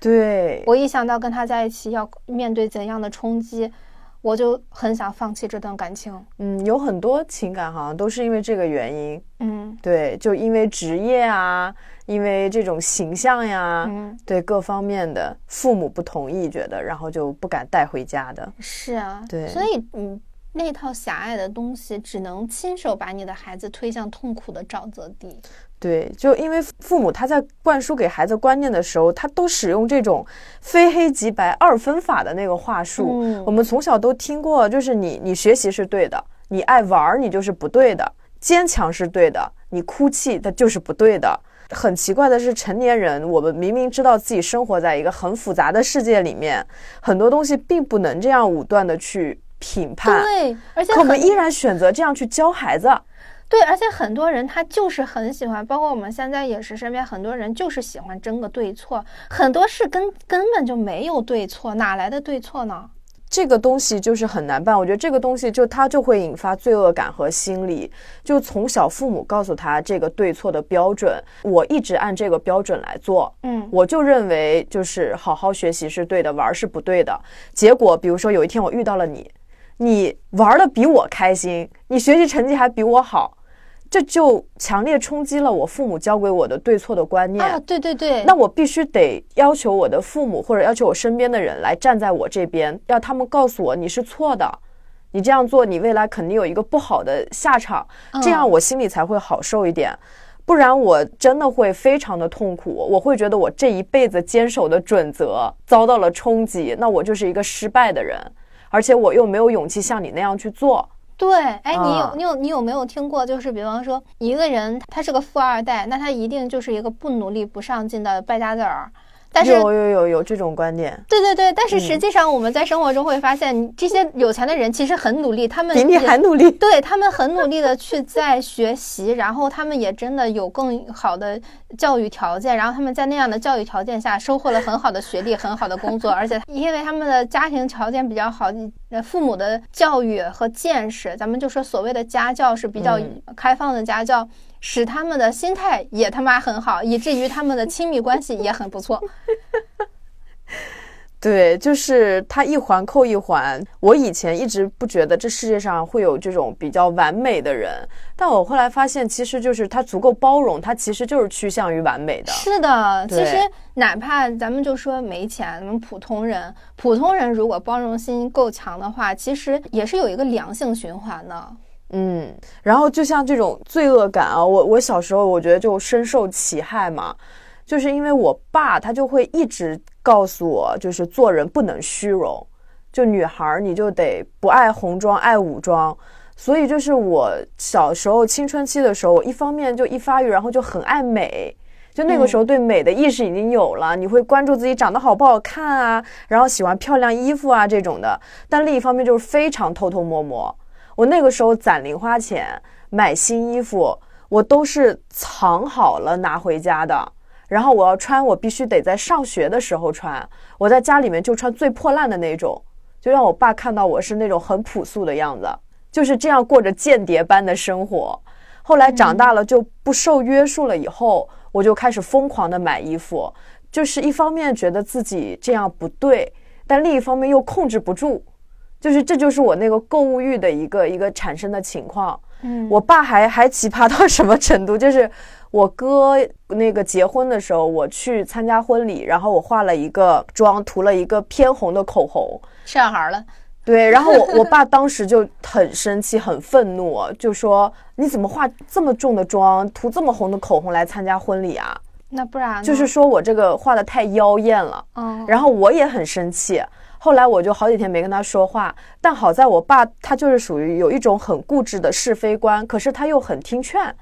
S2: 对，
S1: 我一想到跟他在一起要面对怎样的冲击。我就很想放弃这段感情。
S2: 嗯，有很多情感好像都是因为这个原因。
S1: 嗯，
S2: 对，就因为职业啊，因为这种形象呀，
S1: 嗯，
S2: 对各方面的父母不同意，觉得然后就不敢带回家的。
S1: 是啊，
S2: 对，
S1: 所以嗯，那套狭隘的东西，只能亲手把你的孩子推向痛苦的沼泽地。
S2: 对，就因为父母他在灌输给孩子观念的时候，他都使用这种非黑即白二分法的那个话术。
S1: 嗯，
S2: 我们从小都听过，就是你你学习是对的，你爱玩你就是不对的，坚强是对的，你哭泣它就是不对的。很奇怪的是，成年人我们明明知道自己生活在一个很复杂的世界里面，很多东西并不能这样武断的去评判。
S1: 对，而且
S2: 可我们依然选择这样去教孩子。
S1: 对，而且很多人他就是很喜欢，包括我们现在也是，身边很多人就是喜欢争个对错，很多事根根本就没有对错，哪来的对错呢？
S2: 这个东西就是很难办，我觉得这个东西就它就会引发罪恶感和心理，就从小父母告诉他这个对错的标准，我一直按这个标准来做，
S1: 嗯，
S2: 我就认为就是好好学习是对的，玩是不对的。结果比如说有一天我遇到了你，你玩的比我开心，你学习成绩还比我好。这就强烈冲击了我父母教给我的对错的观念
S1: 啊！对对对，
S2: 那我必须得要求我的父母或者要求我身边的人来站在我这边，要他们告诉我你是错的，你这样做你未来肯定有一个不好的下场，这样我心里才会好受一点。不然我真的会非常的痛苦，我会觉得我这一辈子坚守的准则遭到了冲击，那我就是一个失败的人，而且我又没有勇气像你那样去做。
S1: 对，哎，你有你有你有没有听过？就是比方说，一个人他是个富二代，那他一定就是一个不努力、不上进的败家子儿。但是
S2: 有有有有这种观点，
S1: 对对对，但是实际上我们在生活中会发现，这些有钱的人其实很努力，他们
S2: 比你还努力，
S1: 对他们很努力的去在学习，然后他们也真的有更好的教育条件，然后他们在那样的教育条件下收获了很好的学历、很好的工作，而且因为他们的家庭条件比较好，父母的教育和见识，咱们就说所谓的家教是比较开放的家教。使他们的心态也他妈很好，以至于他们的亲密关系也很不错。
S2: 对，就是他一环扣一环。我以前一直不觉得这世界上会有这种比较完美的人，但我后来发现，其实就是他足够包容，他其实就是趋向于完美的。
S1: 是的，其实哪怕咱们就说没钱，咱们普通人，普通人如果包容心够强的话，其实也是有一个良性循环的。
S2: 嗯，然后就像这种罪恶感啊，我我小时候我觉得就深受其害嘛，就是因为我爸他就会一直告诉我，就是做人不能虚荣，就女孩你就得不爱红装爱武装，所以就是我小时候青春期的时候，一方面就一发育，然后就很爱美。就那个时候对美的意识已经有了，你会关注自己长得好不好看啊，然后喜欢漂亮衣服啊这种的。但另一方面就是非常偷偷摸摸。我那个时候攒零花钱买新衣服，我都是藏好了拿回家的。然后我要穿，我必须得在上学的时候穿。我在家里面就穿最破烂的那种，就让我爸看到我是那种很朴素的样子，就是这样过着间谍般的生活。后来长大了就不受约束了，以后我就开始疯狂的买衣服，就是一方面觉得自己这样不对，但另一方面又控制不住。就是这就是我那个购物欲的一个一个产生的情况。
S1: 嗯，
S2: 我爸还还奇葩到什么程度？就是我哥那个结婚的时候，我去参加婚礼，然后我化了一个妆，涂了一个偏红的口红，
S1: 生小孩了。
S2: 对，然后我我爸当时就很生气，很愤怒，就说你怎么化这么重的妆，涂这么红的口红来参加婚礼啊？
S1: 那不然
S2: 就是说我这个画的太妖艳了。
S1: 嗯，
S2: 然后我也很生气。后来我就好几天没跟他说话，但好在我爸他就是属于有一种很固执的是非观，可是他又很听劝，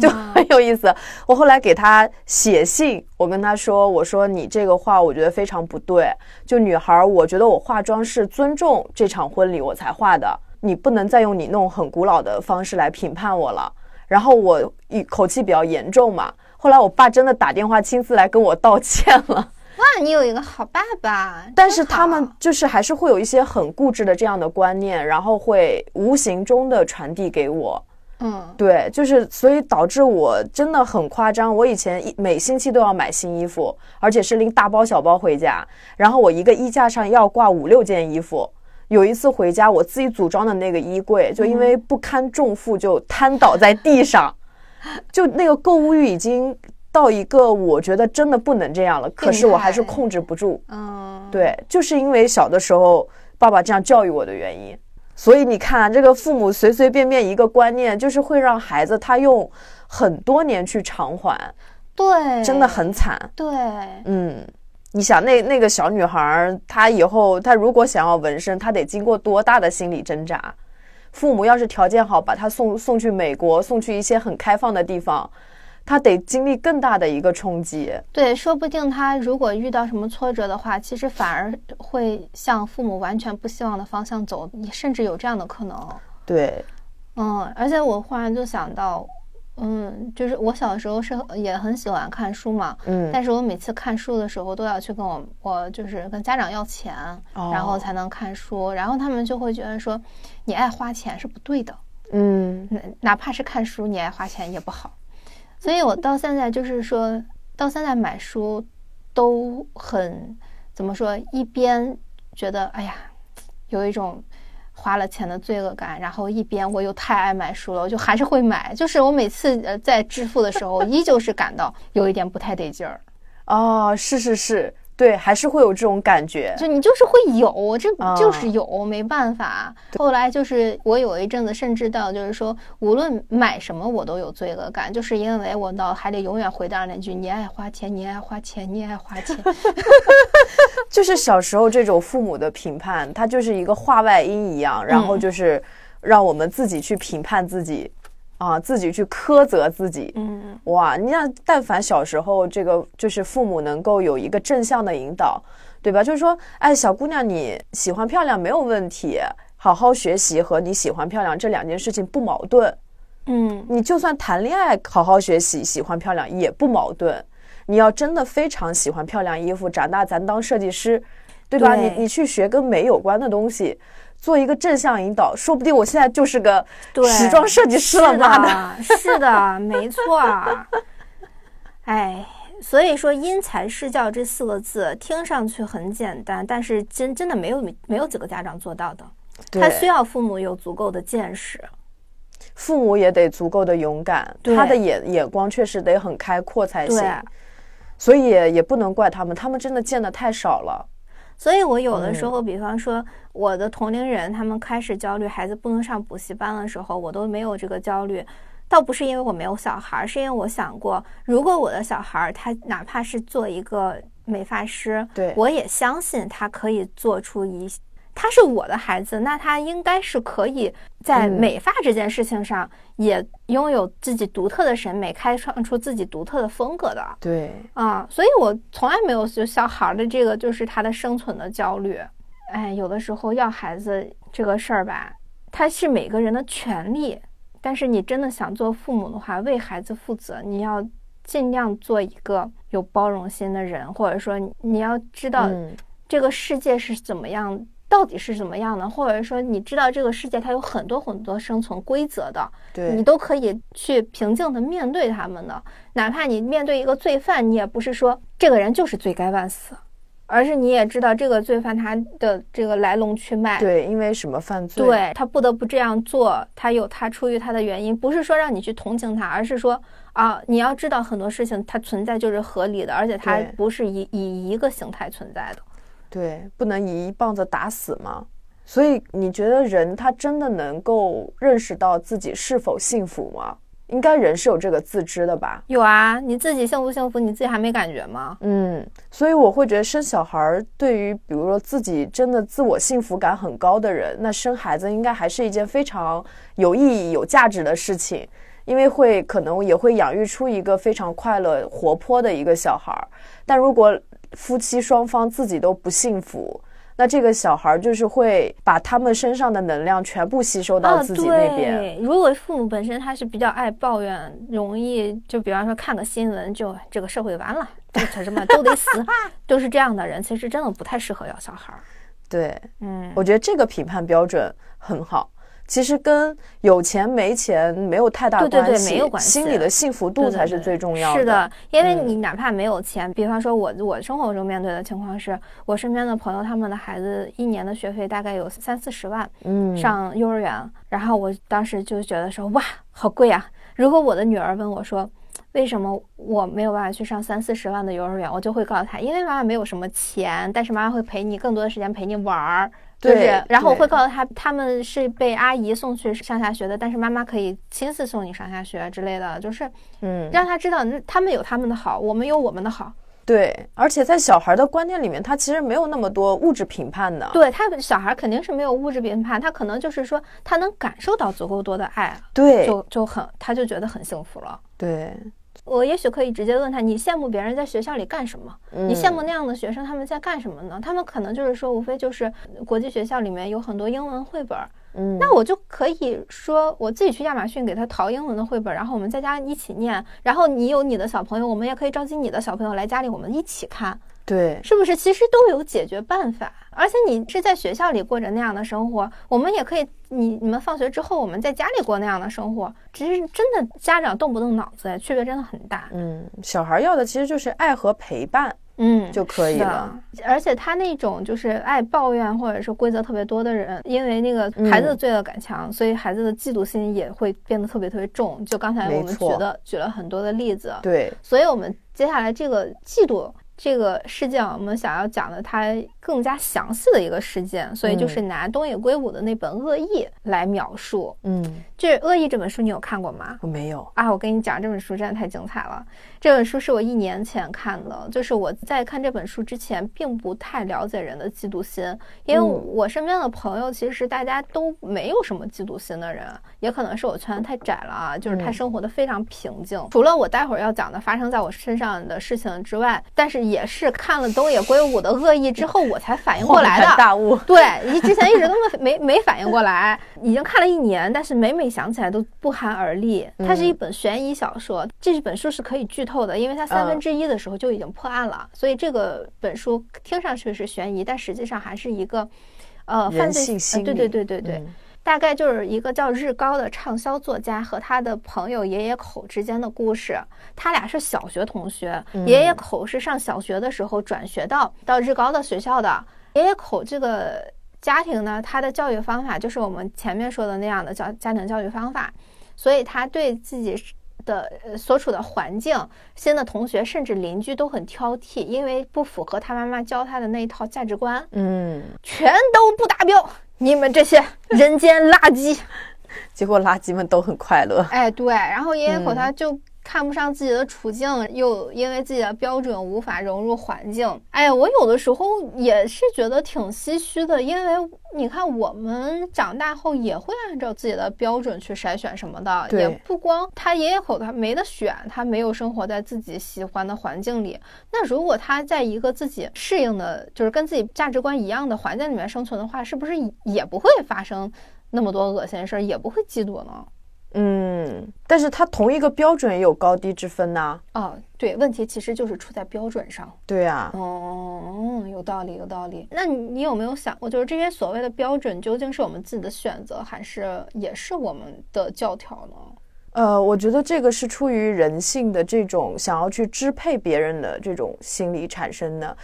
S2: 就很有意思。我后来给他写信，我跟他说：“我说你这个话我觉得非常不对，就女孩，我觉得我化妆是尊重这场婚礼我才化的，你不能再用你那种很古老的方式来评判我了。”然后我一口气比较严重嘛，后来我爸真的打电话亲自来跟我道歉了。
S1: 哇，你有一个好爸爸！
S2: 但是他们就是还是会有一些很固执的这样的观念，然后会无形中的传递给我。
S1: 嗯，
S2: 对，就是所以导致我真的很夸张。我以前一每星期都要买新衣服，而且是拎大包小包回家，然后我一个衣架上要挂五六件衣服。有一次回家，我自己组装的那个衣柜就因为不堪重负就瘫倒在地上，就那个购物欲已经。到一个我觉得真的不能这样了，可是我还是控制不住。
S1: 嗯，
S2: 对，就是因为小的时候爸爸这样教育我的原因，所以你看这个父母随随便便一个观念，就是会让孩子他用很多年去偿还。
S1: 对，
S2: 真的很惨。
S1: 对，
S2: 嗯，你想那那个小女孩，她以后她如果想要纹身，她得经过多大的心理挣扎？父母要是条件好，把她送送去美国，送去一些很开放的地方。他得经历更大的一个冲击，
S1: 对，说不定他如果遇到什么挫折的话，其实反而会向父母完全不希望的方向走，你甚至有这样的可能。
S2: 对，
S1: 嗯，而且我忽然就想到，嗯，就是我小的时候是也很喜欢看书嘛，
S2: 嗯，
S1: 但是我每次看书的时候都要去跟我我就是跟家长要钱，然后才能看书，然后他们就会觉得说你爱花钱是不对的，
S2: 嗯，
S1: 哪怕是看书你爱花钱也不好。所以，我到现在就是说，到现在买书都很怎么说？一边觉得哎呀，有一种花了钱的罪恶感，然后一边我又太爱买书了，我就还是会买。就是我每次呃在支付的时候，依旧是感到有一点不太得劲儿。
S2: 哦，是是是。对，还是会有这种感觉，
S1: 就你就是会有，这就是有，没办法。后来就是我有一阵子，甚至到就是说，无论买什么，我都有罪恶感，就是因为我脑海里永远回荡那句：“你爱花钱，你爱花钱，你爱花钱。”
S2: 就是小时候这种父母的评判，它就是一个话外音一样，然后就是让我们自己去评判自己。啊，自己去苛责自己，
S1: 嗯，
S2: 哇，你看，但凡小时候这个就是父母能够有一个正向的引导，对吧？就是说，哎，小姑娘你喜欢漂亮没有问题，好好学习和你喜欢漂亮这两件事情不矛盾，
S1: 嗯，
S2: 你就算谈恋爱，好好学习，喜欢漂亮也不矛盾。你要真的非常喜欢漂亮衣服，长大咱当设计师，对吧？你你去学跟美有关的东西。做一个正向引导，说不定我现在就是个时装设计师了，妈
S1: 的！是的，没错。哎，所以说因材施教这四个字听上去很简单，但是真真的没有没有几个家长做到的。他需要父母有足够的见识，
S2: 父母也得足够的勇敢，他的眼眼光确实得很开阔才行。所以也不能怪他们，他们真的见的太少了。
S1: 所以，我有的时候，比方说，我的同龄人他们开始焦虑孩子不能上补习班的时候，我都没有这个焦虑。倒不是因为我没有小孩，是因为我想过，如果我的小孩他哪怕是做一个美发师，
S2: 对，
S1: 我也相信他可以做出一他是我的孩子，那他应该是可以在美发这件事情上也拥有自己独特的审美，开创出自己独特的风格的。
S2: 对，
S1: 啊，所以我从来没有就小孩的这个就是他的生存的焦虑。哎，有的时候要孩子这个事儿吧，他是每个人的权利，但是你真的想做父母的话，为孩子负责，你要尽量做一个有包容心的人，或者说你要知道这个世界是怎么样。到底是怎么样的？或者说，你知道这个世界它有很多很多生存规则的，
S2: 对
S1: 你都可以去平静的面对他们的。哪怕你面对一个罪犯，你也不是说这个人就是罪该万死，而是你也知道这个罪犯他的这个来龙去脉。
S2: 对，因为什么犯罪？
S1: 对他不得不这样做，他有他出于他的原因，不是说让你去同情他，而是说啊，你要知道很多事情它存在就是合理的，而且它不是以以一个形态存在的。
S2: 对，不能一棒子打死吗？所以你觉得人他真的能够认识到自己是否幸福吗？应该人是有这个自知的吧？
S1: 有啊，你自己幸不幸福，你自己还没感觉吗？
S2: 嗯，所以我会觉得生小孩儿对于比如说自己真的自我幸福感很高的人，那生孩子应该还是一件非常有意义、有价值的事情，因为会可能也会养育出一个非常快乐、活泼的一个小孩儿。但如果夫妻双方自己都不幸福，那这个小孩就是会把他们身上的能量全部吸收到自己那边。
S1: 如果父母本身他是比较爱抱怨，容易就比方说看个新闻就这个社会完了，这什么都得死，都是这样的人，其实真的不太适合要小孩。
S2: 对，
S1: 嗯，
S2: 我觉得这个评判标准很好。其实跟有钱没钱没有太大
S1: 关系，对对
S2: 对，
S1: 没有关
S2: 系，心里的幸福度才是最重要
S1: 的。是
S2: 的，
S1: 因为你哪怕没有钱，比方说我我生活中面对的情况是，我身边的朋友他们的孩子一年的学费大概有三四十万，
S2: 嗯，
S1: 上幼儿园，然后我当时就觉得说哇，好贵啊！如果我的女儿问我说，为什么我没有办法去上三四十万的幼儿园，我就会告诉她，因为妈妈没有什么钱，但是妈妈会陪你更多的时间陪你玩儿。就是，然后我会告诉他，他们是被阿姨送去上下学的，但是妈妈可以亲自送你上下学之类的，就是，
S2: 嗯，
S1: 让他知道，他们有他们的好，我们有我们的好。
S2: 对，而且在小孩的观念里面，他其实没有那么多物质评判的。
S1: 对他小孩肯定是没有物质评判，他可能就是说，他能感受到足够多的爱，
S2: 对，
S1: 就就很，他就觉得很幸福了。
S2: 对。
S1: 我也许可以直接问他：“你羡慕别人在学校里干什么？你羡慕那样的学生他们在干什么呢？他们可能就是说，无非就是国际学校里面有很多英文绘本。
S2: 嗯，
S1: 那我就可以说，我自己去亚马逊给他淘英文的绘本，然后我们在家一起念。然后你有你的小朋友，我们也可以召集你的小朋友来家里，我们一起看。”
S2: 对，
S1: 是不是其实都有解决办法？而且你是在学校里过着那样的生活，我们也可以，你你们放学之后，我们在家里过那样的生活。其实真的家长动不动脑子，区别真的很大。
S2: 嗯，小孩要的其实就是爱和陪伴，
S1: 嗯，
S2: 就可以了。
S1: 而且他那种就是爱抱怨或者是规则特别多的人，因为那个孩子的罪恶感强，所以孩子的嫉妒心也会变得特别特别重。就刚才我们举的举了很多的例子，
S2: 对，
S1: 所以我们接下来这个嫉妒。这个事件，我们想要讲的，它更加详细的一个事件，所以就是拿东野圭吾的那本《恶意》来描述。
S2: 嗯，
S1: 这《恶意》这本书你有看过吗？
S2: 我没有
S1: 啊，我跟你讲，这本书真的太精彩了。这本书是我一年前看的，就是我在看这本书之前，并不太了解人的嫉妒心，因为我身边的朋友其实大家都没有什么嫉妒心的人，也可能是我圈子太窄了啊，就是他生活的非常平静。除了我待会儿要讲的发生在我身上的事情之外，但是。也是看了东野圭吾的《恶意》之后，我才反应过来的。
S2: 大悟，
S1: 对你之前一直都没没没反应过来，已经看了一年，但是每每想起来都不寒而栗。它是一本悬疑小说，这本书是可以剧透的，因为它三分之一的时候就已经破案了，所以这个本书听上去是悬疑，但实际上还是一个呃犯罪。对对对对对。大概就是一个叫日高的畅销作家和他的朋友爷爷口之间的故事。他俩是小学同学，爷爷口是上小学的时候转学到到日高的学校的。爷爷口这个家庭呢，他的教育方法就是我们前面说的那样的教家庭教育方法，所以他对自己的所处的环境、新的同学甚至邻居都很挑剔，因为不符合他妈妈教他的那一套价值观，
S2: 嗯，
S1: 全都不达标。你们这些人间垃圾，
S2: 结果垃圾们都很快乐。
S1: 哎，对，然后爷爷口他就看不上自己的处境，又因为自己的标准无法融入环境。哎呀，我有的时候也是觉得挺唏嘘的，因为你看，我们长大后也会按照自己的标准去筛选什么的，也不光他爷爷口他没得选，他没有生活在自己喜欢的环境里。那如果他在一个自己适应的，就是跟自己价值观一样的环境里面生存的话，是不是也不会发生那么多恶心事儿，也不会嫉妒呢？
S2: 嗯，但是它同一个标准也有高低之分呐。
S1: 哦，对，问题其实就是出在标准上。
S2: 对呀。
S1: 哦，有道理，有道理。那你有没有想过，就是这些所谓的标准究竟是我们自己的选择，还是也是我们的教条呢？
S2: 呃，我觉得这个是出于人性的这种想要去支配别人的这种心理产生的。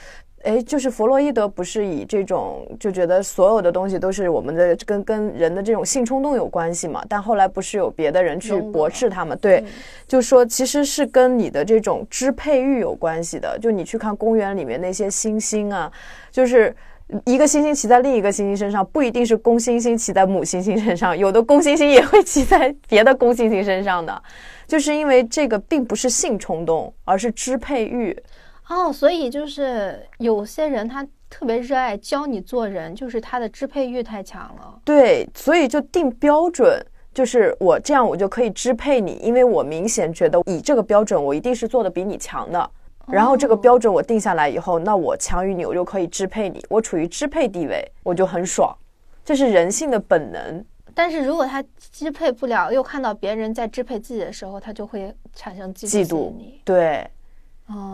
S2: 哎，就是弗洛伊德不是以这种就觉得所有的东西都是我们的跟跟人的这种性冲动有关系嘛？但后来不是有别的人去驳斥他们？对，就说其实是跟你的这种支配欲有关系的。就你去看公园里面那些猩猩啊，就是一个猩猩骑在另一个猩猩身上，不一定是公猩猩骑在母猩猩身上，有的公猩猩也会骑在别的公猩猩身上的，就是因为这个并不是性冲动，而是支配欲。
S1: 哦，所以就是有些人他特别热爱教你做人，就是他的支配欲太强了。
S2: 对，所以就定标准，就是我这样我就可以支配你，因为我明显觉得以这个标准，我一定是做的比你强的。然后这个标准我定下来以后，那我强于你，我就可以支配你，我处于支配地位，我就很爽。这是人性的本能。
S1: 但是如果他支配不了，又看到别人在支配自己的时候，他就会产生
S2: 嫉
S1: 妒。
S2: 对。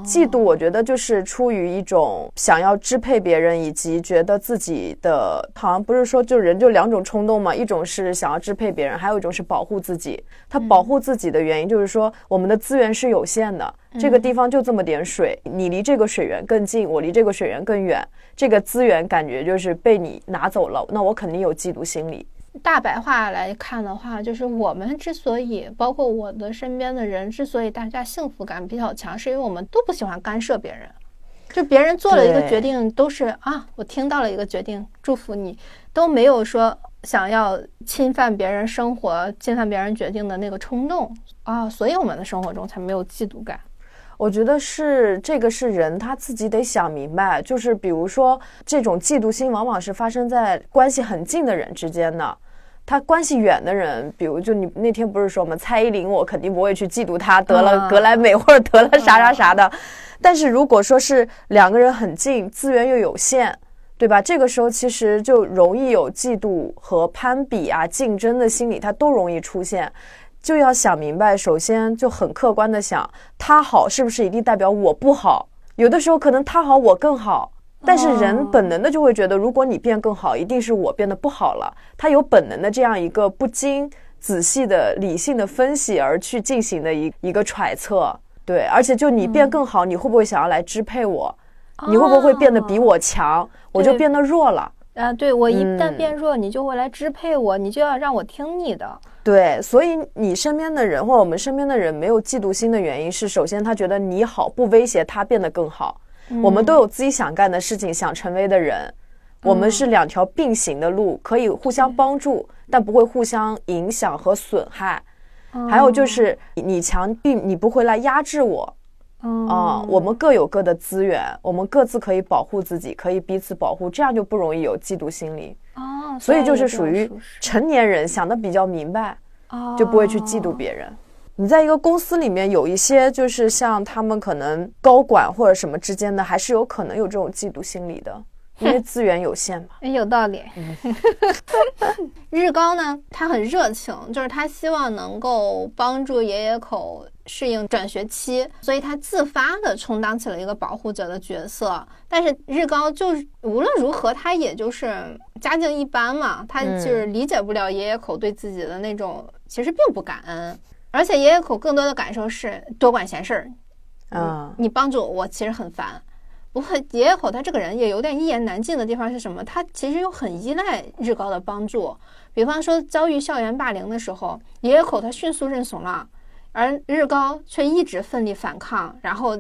S2: 嫉妒，我觉得就是出于一种想要支配别人，以及觉得自己的好像不是说就人就两种冲动嘛，一种是想要支配别人，还有一种是保护自己。他保护自己的原因就是说，我们的资源是有限的，这个地方就这么点水，你离这个水源更近，我离这个水源更远，这个资源感觉就是被你拿走了，那我肯定有嫉妒心理。
S1: 大白话来看的话，就是我们之所以，包括我的身边的人之所以大家幸福感比较强，是因为我们都不喜欢干涉别人。就别人做了一个决定，都是啊，我听到了一个决定，祝福你，都没有说想要侵犯别人生活、侵犯别人决定的那个冲动啊，所以我们的生活中才没有嫉妒感。
S2: 我觉得是这个是人他自己得想明白，就是比如说这种嫉妒心，往往是发生在关系很近的人之间的。他关系远的人，比如就你那天不是说吗？蔡依林，我肯定不会去嫉妒她得了格莱美或者得了啥啥啥的。但是如果说是两个人很近，资源又有限，对吧？这个时候其实就容易有嫉妒和攀比啊、竞争的心理，它都容易出现。就要想明白，首先就很客观的想，他好是不是一定代表我不好？有的时候可能他好，我更好。但是人本能的就会觉得，如果你变更好，一定是我变得不好了。他有本能的这样一个不经仔细的理性的分析而去进行的一一个揣测，对。而且就你变更好，你会不会想要来支配我？你会不会变得比我强，我就变得弱了？
S1: 啊，对我一旦变弱，你就会来支配我，你就要让我听你的。
S2: 对，所以你身边的人或者我们身边的人没有嫉妒心的原因是，首先他觉得你好，不威胁他变得更好。我们都有自己想干的事情，想成为的人，我们是两条并行的路，可以互相帮助，但不会互相影响和损害。还有就是你强，并你不会来压制我。啊，我们各有各的资源，我们各自可以保护自己，可以彼此保护，这样就不容易有嫉妒心理。
S1: 哦，
S2: 所以就是属于成年人想的比较明白，就不会去嫉妒别人。你在一个公司里面有一些，就是像他们可能高管或者什么之间的，还是有可能有这种嫉妒心理的，因为资源有限嘛。
S1: 有道理。日高呢，他很热情，就是他希望能够帮助爷爷口适应转学期，所以他自发的充当起了一个保护者的角色。但是日高就是无论如何，他也就是家境一般嘛，他就是理解不了爷爷口对自己的那种其实并不感恩。而且爷爷口更多的感受是多管闲事儿，
S2: 啊，
S1: 你帮助我其实很烦。不过爷爷口他这个人也有点一言难尽的地方是什么？他其实又很依赖日高的帮助。比方说遭遇校园霸凌的时候，爷爷口他迅速认怂了，而日高却一直奋力反抗，然后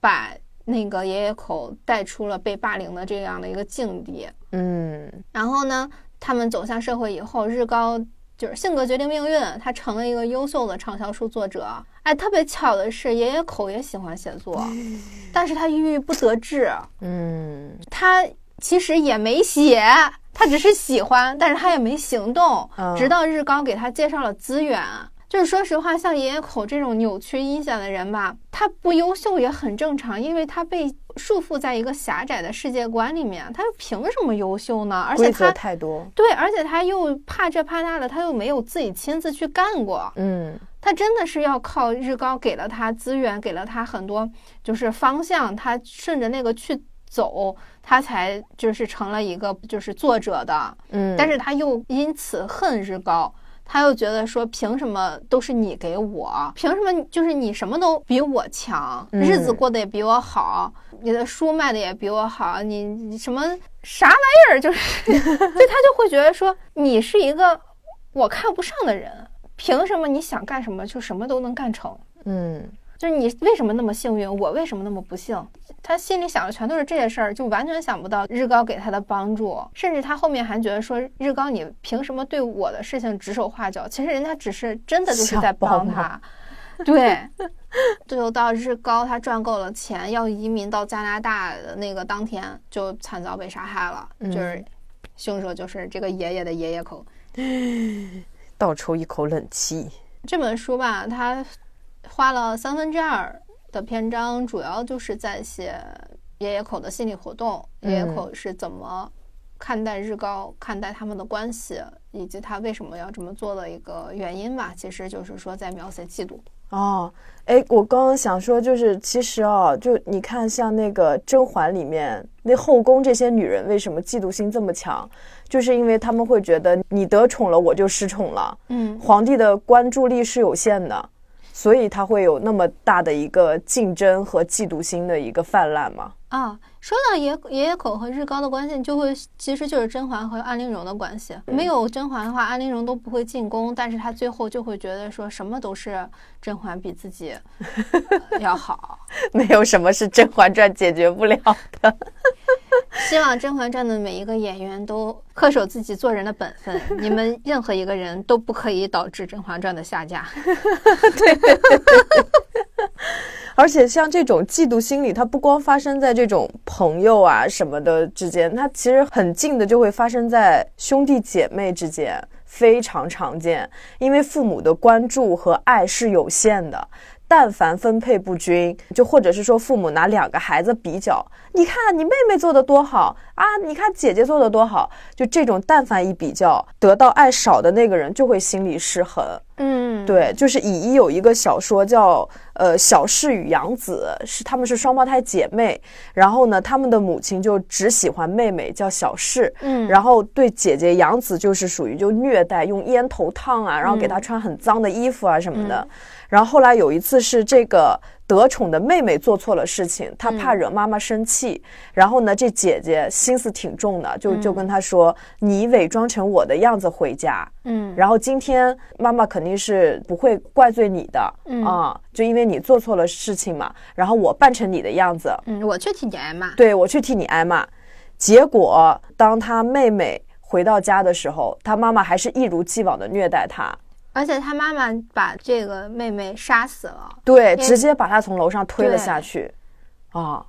S1: 把那个爷爷口带出了被霸凌的这样的一个境地。
S2: 嗯，
S1: 然后呢，他们走向社会以后，日高。就是性格决定命运，他成了一个优秀的畅销书作者。哎，特别巧的是，爷爷口也喜欢写作，但是他郁郁不得志。嗯，他其实也没写，他只是喜欢，但是他也没行动。直到日高给他介绍了资源。就是说实话，像爷爷口这种扭曲阴险的人吧，他不优秀也很正常，因为他被束缚在一个狭窄的世界观里面，他又凭什么优秀呢？而且他
S2: 太多，
S1: 对，而且他又怕这怕那的，他又没有自己亲自去干过，
S2: 嗯，
S1: 他真的是要靠日高给了他资源，给了他很多就是方向，他顺着那个去走，他才就是成了一个就是作者的，
S2: 嗯，
S1: 但是他又因此恨日高。他又觉得说，凭什么都是你给我？凭什么就是你什么都比我强，日子过得也比我好，你的书卖的也比我好，你你什么啥玩意儿？就是，所以他就会觉得说，你是一个我看不上的人，凭什么你想干什么就什么都能干成？
S2: 嗯。
S1: 就是你为什么那么幸运，我为什么那么不幸？他心里想的全都是这些事儿，就完全想不到日高给他的帮助，甚至他后面还觉得说日高，你凭什么对我的事情指手画脚？其实人家只是真的就是在帮他。对，最后到日高他赚够了钱要移民到加拿大的那个当天，就惨遭被杀害了。就是凶手就是这个爷爷的爷爷口，
S2: 倒抽一口冷气。
S1: 这本书吧，他。花了三分之二的篇章，主要就是在写爷爷口的心理活动，爷爷口是怎么看待日高，看待他们的关系，以及他为什么要这么做的一个原因吧。其实就是说在描写嫉妒。
S2: 哦，哎，我刚刚想说，就是其实啊，就你看，像那个甄嬛里面那后宫这些女人，为什么嫉妒心这么强？就是因为他们会觉得你得宠了，我就失宠了。
S1: 嗯，
S2: 皇帝的关注力是有限的。所以他会有那么大的一个竞争和嫉妒心的一个泛滥吗？
S1: 啊，说到野野野口和日高的关系，就会其实就是甄嬛和安陵容的关系。没有甄嬛的话，安陵容都不会进宫，但是她最后就会觉得说什么都是甄嬛比自己要好，
S2: 没有什么是《甄嬛传》解决不了的。
S1: 希望《甄嬛传》的每一个演员都恪守自己做人的本分。你们任何一个人都不可以导致《甄嬛传》的下架。
S2: 对，而且像这种嫉妒心理，它不光发生在这种朋友啊什么的之间，它其实很近的就会发生在兄弟姐妹之间，非常常见。因为父母的关注和爱是有限的。但凡分配不均，就或者是说父母拿两个孩子比较，你看你妹妹做的多好啊，你看姐姐做的多好，就这种但凡一比较，得到爱少的那个人就会心理失衡。
S1: 嗯，
S2: 对，就是乙一有一个小说叫呃小世与杨子，是他们是双胞胎姐妹，然后呢，他们的母亲就只喜欢妹妹叫小世，
S1: 嗯，
S2: 然后对姐姐杨子就是属于就虐待，用烟头烫啊，然后给她穿很脏的衣服啊什么的。然后后来有一次是这个得宠的妹妹做错了事情，她怕惹妈妈生气，然后呢，这姐姐心思挺重的，就就跟她说：“你伪装成我的样子回家，
S1: 嗯，
S2: 然后今天妈妈肯定是不会怪罪你的，嗯。啊，就因为你做错了事情嘛，然后我扮成你的样子，
S1: 嗯，我去替你挨骂，
S2: 对我去替你挨骂。结果当她妹妹回到家的时候，她妈妈还是一如既往的虐待她。”
S1: 而且他妈妈把这个妹妹杀死了，
S2: 对，直接把她从楼上推了下去，啊，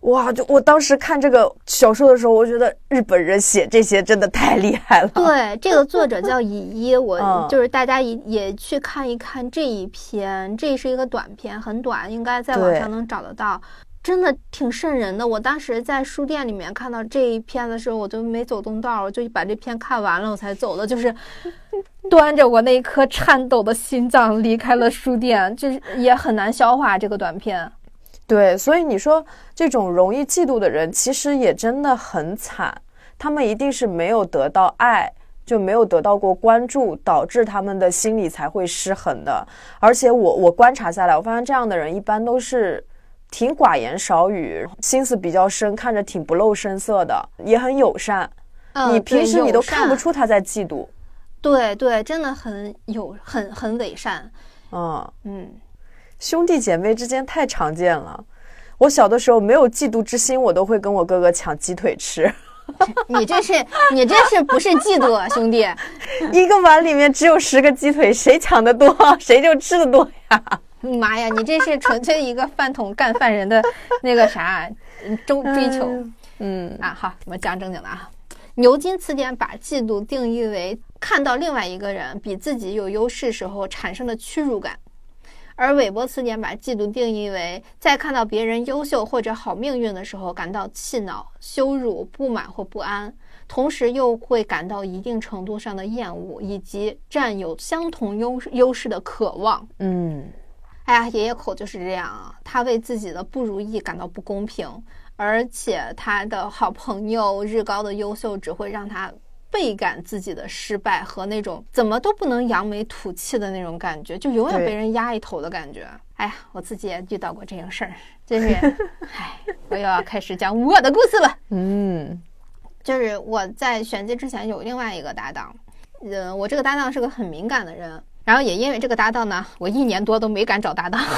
S2: 哇！就我当时看这个小说的时候，我觉得日本人写这些真的太厉害了。
S1: 对，这个作者叫乙一，我就是大家也也去看一看这一篇，这是一个短篇，很短，应该在网上能找得到。真的挺瘆人的。我当时在书店里面看到这一篇的时候，我就没走动道，我就把这篇看完了，我才走的。就是 端着我那一颗颤抖的心脏离开了书店，就是也很难消化这个短片。
S2: 对，所以你说这种容易嫉妒的人，其实也真的很惨。他们一定是没有得到爱，就没有得到过关注，导致他们的心理才会失衡的。而且我我观察下来，我发现这样的人一般都是。挺寡言少语，心思比较深，看着挺不露声色的，也很友善。你平时你都看不出他在嫉妒。
S1: 对对，真的很有很很伪善。
S2: 嗯
S1: 嗯，
S2: 兄弟姐妹之间太常见了。我小的时候没有嫉妒之心，我都会跟我哥哥抢鸡腿吃。
S1: 你这是你这是不是嫉妒啊，兄弟？
S2: 一个碗里面只有十个鸡腿，谁抢的多，谁就吃的多呀！
S1: 妈呀，你这是纯粹一个饭桶干饭人的那个啥追追求。
S2: 嗯
S1: 啊，好，我们讲正经的啊。牛津词典把嫉妒定义为看到另外一个人比自己有优势时候产生的屈辱感。而韦伯词典把嫉妒定义为在看到别人优秀或者好命运的时候感到气恼、羞辱、不满或不安，同时又会感到一定程度上的厌恶以及占有相同优优势的渴望。
S2: 嗯，
S1: 哎呀，爷爷口就是这样啊，他为自己的不如意感到不公平，而且他的好朋友日高的优秀只会让他。倍感自己的失败和那种怎么都不能扬眉吐气的那种感觉，就永远被人压一头的感觉。哎呀，我自己也遇到过这种事儿，就是，哎，我又要开始讲我的故事了。
S2: 嗯，
S1: 就是我在选机之前有另外一个搭档，嗯，我这个搭档是个很敏感的人，然后也因为这个搭档呢，我一年多都没敢找搭档。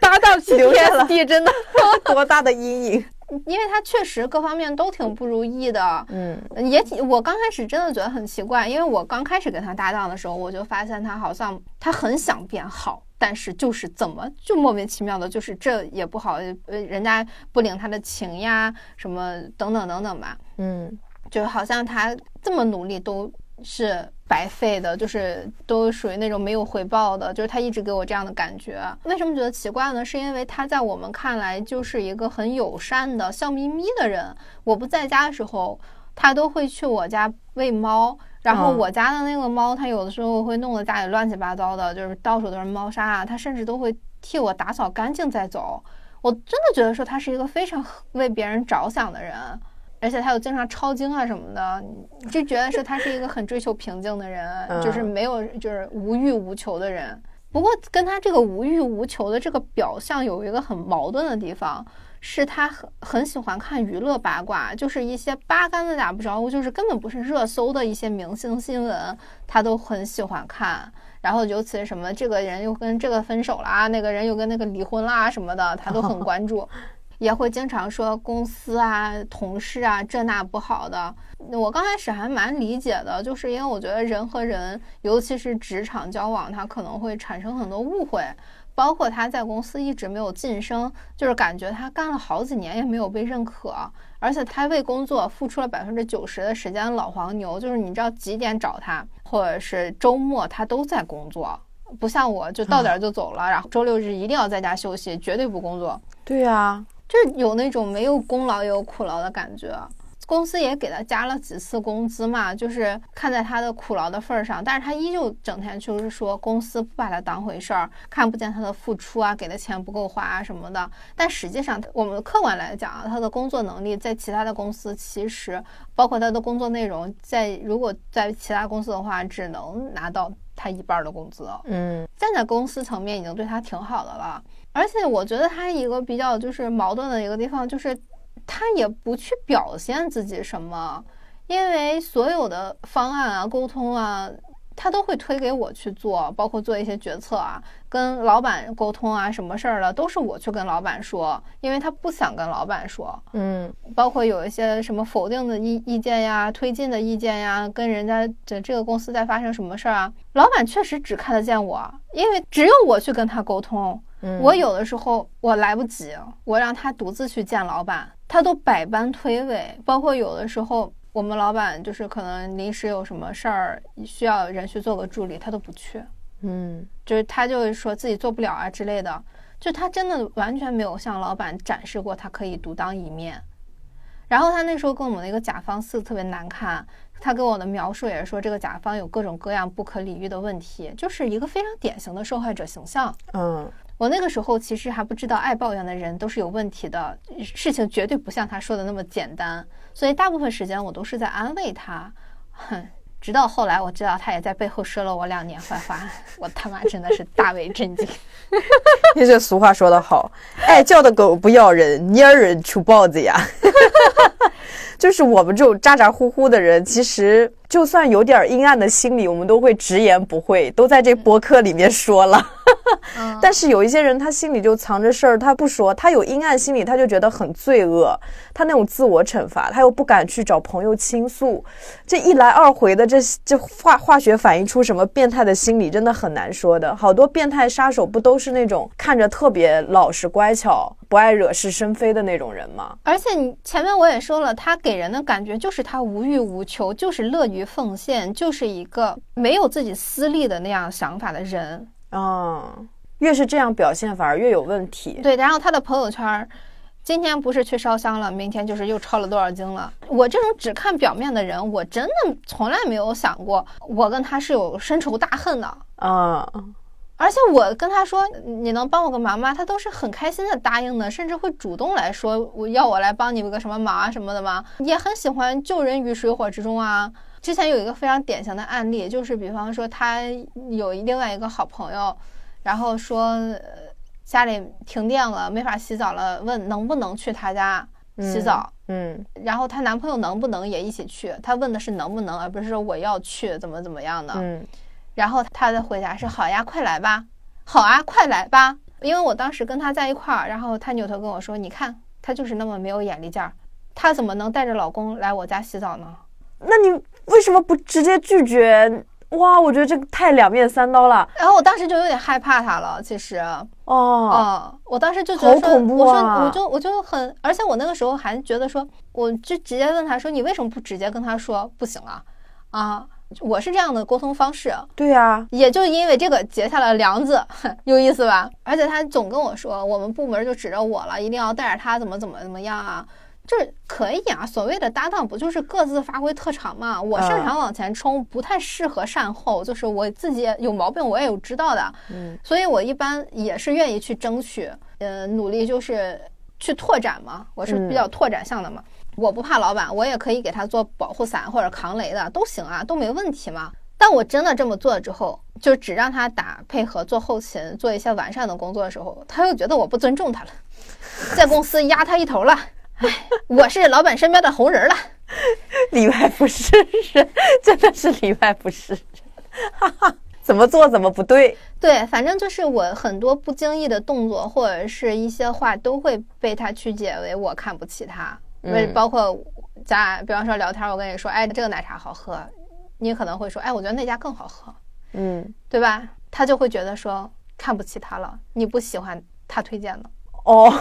S2: 搭档 留下了真的 多大的阴影。
S1: 因为他确实各方面都挺不如意
S2: 的，嗯，
S1: 也挺。我刚开始真的觉得很奇怪，因为我刚开始跟他搭档的时候，我就发现他好像他很想变好，但是就是怎么就莫名其妙的，就是这也不好，呃，人家不领他的情呀，什么等等等等吧，
S2: 嗯，
S1: 就好像他这么努力都。是白费的，就是都属于那种没有回报的，就是他一直给我这样的感觉。为什么觉得奇怪呢？是因为他在我们看来就是一个很友善的、笑眯眯的人。我不在家的时候，他都会去我家喂猫，然后我家的那个猫，它有的时候会弄得家里乱七八糟的，就是到处都是猫砂啊。它甚至都会替我打扫干净再走。我真的觉得说他是一个非常 为别人着想的人。而且他又经常抄经啊什么的，就觉得是他是一个很追求平静的人，就是没有就是无欲无求的人。不过跟他这个无欲无求的这个表象有一个很矛盾的地方，是他很很喜欢看娱乐八卦，就是一些八竿子打不着，就是根本不是热搜的一些明星新闻，他都很喜欢看。然后尤其什么这个人又跟这个分手啦，那个人又跟那个离婚啦什么的，他都很关注。也会经常说公司啊、同事啊这那不好的。我刚开始还蛮理解的，就是因为我觉得人和人，尤其是职场交往，他可能会产生很多误会。包括他在公司一直没有晋升，就是感觉他干了好几年也没有被认可，而且他为工作付出了百分之九十的时间。老黄牛就是你知道几点找他，或者是周末他都在工作，不像我就到点就走了，然后周六日一定要在家休息，绝对不工作。
S2: 对呀。
S1: 就有那种没有功劳也有苦劳的感觉，公司也给他加了几次工资嘛，就是看在他的苦劳的份儿上，但是他依旧整天就是说公司不把他当回事儿，看不见他的付出啊，给的钱不够花啊什么的。但实际上，我们客观来讲啊，他的工作能力在其他的公司其实包括他的工作内容，在如果在其他公司的话，只能拿到他一半的工资。
S2: 嗯，
S1: 站在公司层面已经对他挺好的了。而且我觉得他一个比较就是矛盾的一个地方，就是他也不去表现自己什么，因为所有的方案啊、沟通啊，他都会推给我去做，包括做一些决策啊、跟老板沟通啊，什么事儿了都是我去跟老板说，因为他不想跟老板说。
S2: 嗯，
S1: 包括有一些什么否定的意意见呀、推进的意见呀，跟人家这这个公司在发生什么事儿啊，老板确实只看得见我，因为只有我去跟他沟通。我有的时候我来不及，我让他独自去见老板，他都百般推诿。包括有的时候我们老板就是可能临时有什么事儿需要人去做个助理，他都不去。
S2: 嗯，
S1: 就是他就会说自己做不了啊之类的。就他真的完全没有向老板展示过他可以独当一面。然后他那时候跟我们的一个甲方撕的特别难看，他给我的描述也是说这个甲方有各种各样不可理喻的问题，就是一个非常典型的受害者形象。
S2: 嗯。
S1: 我那个时候其实还不知道，爱抱怨的人都是有问题的，事情绝对不像他说的那么简单，所以大部分时间我都是在安慰他。哼，直到后来我知道他也在背后说了我两年坏话，我他妈真的是大为震惊。
S2: 你这俗话说得好，爱叫的狗不咬人，蔫人出豹子呀。就是我们这种咋咋呼呼的人，其实就算有点阴暗的心理，我们都会直言不讳，都在这播客里面说了。但是有一些人，他心里就藏着事儿，他不说，他有阴暗心理，他就觉得很罪恶，他那种自我惩罚，他又不敢去找朋友倾诉，这一来二回的，这这化化学反应出什么变态的心理，真的很难说的。好多变态杀手不都是那种看着特别老实乖巧，不爱惹是生非的那种人吗？
S1: 而且你前面我也说了，他给人的感觉就是他无欲无求，就是乐于奉献，就是一个没有自己私利的那样想法的人。
S2: 啊，越是这样表现，反而越有问题。
S1: 对，然后他的朋友圈，今天不是去烧香了，明天就是又抄了多少经了。我这种只看表面的人，我真的从来没有想过，我跟他是有深仇大恨的
S2: 啊。
S1: 而且我跟他说，你能帮我个忙吗？他都是很开心的答应的，甚至会主动来说，我要我来帮你个什么忙啊什么的吗？也很喜欢救人于水火之中啊。之前有一个非常典型的案例，就是比方说他有另外一个好朋友，然后说家里停电了，没法洗澡了，问能不能去他家洗澡。
S2: 嗯，
S1: 然后她男朋友能不能也一起去？她问的是能不能，而不是说我要去怎么怎么样的。
S2: 嗯，
S1: 然后他的回答是好呀，快来吧，好啊，快来吧。因为我当时跟他在一块儿，然后他扭头跟我说：“你看，他就是那么没有眼力劲儿，他怎么能带着老公来我家洗澡呢？”
S2: 那你。为什么不直接拒绝？哇，我觉得这个太两面三刀了。
S1: 然后我当时就有点害怕他了。其实，
S2: 哦，
S1: 我当时就觉得
S2: 说恐怖
S1: 啊！我说，我就我就很，而且我那个时候还觉得说，我就直接问他说：“你为什么不直接跟他说不行啊？”啊，我是这样的沟通方式。
S2: 对呀，
S1: 也就因为这个结下了梁子，有意思吧？而且他总跟我说，我们部门就指着我了，一定要带着他怎么怎么怎么样啊。就是可以啊，所谓的搭档不就是各自发挥特长嘛？我擅长往前冲，不太适合善后。就是我自己有毛病，我也有知道的。
S2: 嗯，
S1: 所以我一般也是愿意去争取，呃，努力就是去拓展嘛。我是比较拓展向的嘛。我不怕老板，我也可以给他做保护伞或者扛雷的，都行啊，都没问题嘛。但我真的这么做了之后，就只让他打配合做后勤，做一些完善的工作的时候，他又觉得我不尊重他了，在公司压他一头了。哎我是老板身边的红人了，
S2: 里外不是人，真的是里外不是人，哈哈，怎么做怎么不对？
S1: 对，反正就是我很多不经意的动作或者是一些话，都会被他曲解为我看不起他。嗯，包括咱俩，比方说聊天，我跟你说，哎，这个奶茶好喝，你可能会说，哎，我觉得那家更好喝。
S2: 嗯，
S1: 对吧？他就会觉得说看不起他了，你不喜欢他推荐的。
S2: 哦。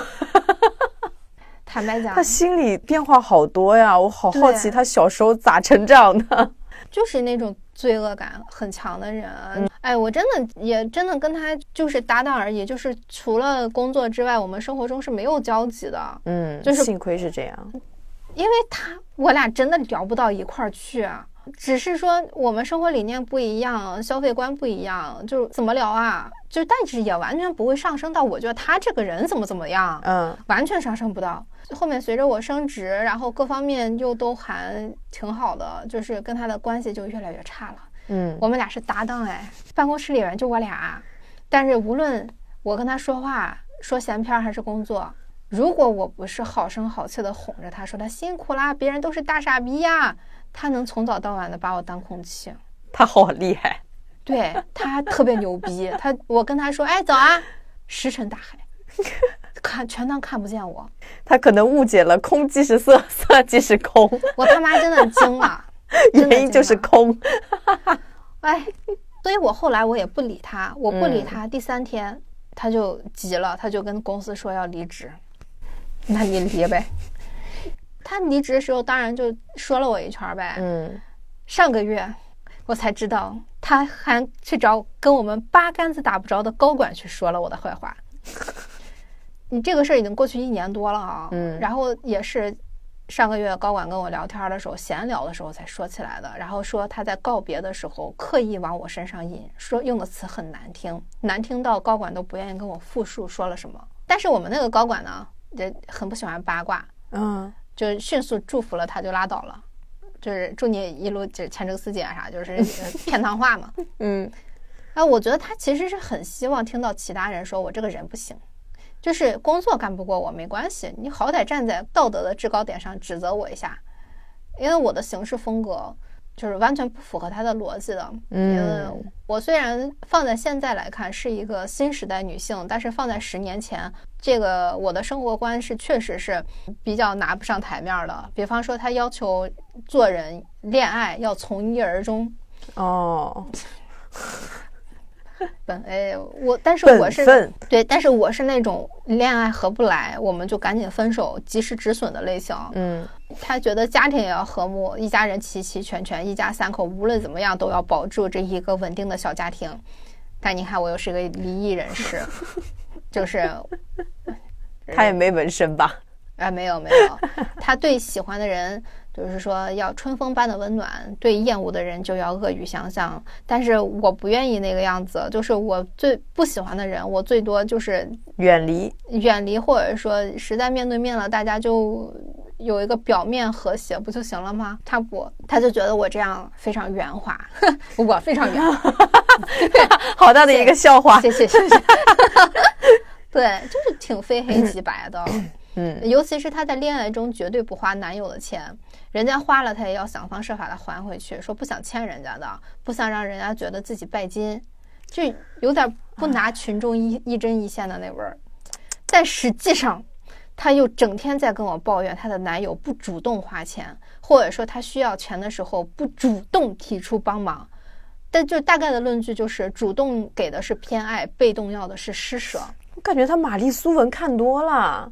S1: 坦白讲，
S2: 他心里变化好多呀，我好好奇他小时候咋成长的。
S1: 就是那种罪恶感很强的人，哎，我真的也真的跟他就是搭档而已，就是除了工作之外，我们生活中是没有交集的。
S2: 嗯，
S1: 就是
S2: 幸亏是这样，
S1: 因为他我俩真的聊不到一块儿去。只是说我们生活理念不一样，消费观不一样，就怎么聊啊？就但是也完全不会上升到我觉得他这个人怎么怎么样，
S2: 嗯，
S1: 完全上升不到。后面随着我升职，然后各方面又都还挺好的，就是跟他的关系就越来越差了。
S2: 嗯，
S1: 我们俩是搭档哎，办公室里面就我俩，但是无论我跟他说话说闲篇还是工作，如果我不是好声好气的哄着他说他辛苦啦，别人都是大傻逼呀。他能从早到晚的把我当空气，
S2: 他好厉害，
S1: 对他特别牛逼。他我跟他说，哎，走啊，石沉大海，看全当看不见我。
S2: 他可能误解了空即是色，色即是空。
S1: 我他妈真的惊了，
S2: 原因就是空。
S1: 哎，所以我后来我也不理他，我不理他。第三天他就急了，他就跟公司说要离职。那你离呗。他离职的时候，当然就说了我一圈呗。
S2: 嗯，
S1: 上个月我才知道，他还去找跟我们八竿子打不着的高管去说了我的坏话。你这个事儿已经过去一年多了啊。
S2: 嗯，
S1: 然后也是上个月高管跟我聊天的时候，闲聊的时候才说起来的。然后说他在告别的时候刻意往我身上引，说用的词很难听，难听到高管都不愿意跟我复述说了什么。但是我们那个高管呢，也很不喜欢八卦。
S2: 嗯。
S1: 就迅速祝福了他，就拉倒了，就是祝你一路就是前程似锦啊啥，就是 片汤话嘛。
S2: 嗯，
S1: 啊，我觉得他其实是很希望听到其他人说我这个人不行，就是工作干不过我没关系，你好歹站在道德的制高点上指责我一下，因为我的行事风格就是完全不符合他的逻辑的。嗯，我虽然放在现在来看是一个新时代女性，但是放在十年前，这个我的生活观是确实是比较拿不上台面的。比方说，他要求做人恋爱要从一而终。
S2: 哦。
S1: 本哎，我但是我是对，但是我是那种恋爱合不来，我们就赶紧分手，及时止损的类型。
S2: 嗯，
S1: 他觉得家庭也要和睦，一家人齐齐全全，一家三口无论怎么样都要保住这一个稳定的小家庭。但你看，我又是个离异人士，就是
S2: 他也没纹身吧？
S1: 哎，没有没有，他对喜欢的人。就是说要春风般的温暖，对厌恶的人就要恶语相向。但是我不愿意那个样子，就是我最不喜欢的人，我最多就是
S2: 远离，
S1: 远离，或者说实在面对面了，大家就有一个表面和谐不就行了吗？他不，他就觉得我这样非常圆滑，我非常圆滑，
S2: 好大的一个笑话，
S1: 谢谢谢谢。对，就是挺非黑即白的，
S2: 嗯，
S1: 尤其是她在恋爱中绝对不花男友的钱。人家花了，她也要想方设法的还回去，说不想欠人家的，不想让人家觉得自己拜金，就有点不拿群众一一针一线的那味儿。但实际上，她又整天在跟我抱怨她的男友不主动花钱，或者说她需要钱的时候不主动提出帮忙。但就大概的论据就是，主动给的是偏爱，被动要的是施舍。
S2: 我感觉他玛丽苏文看多了。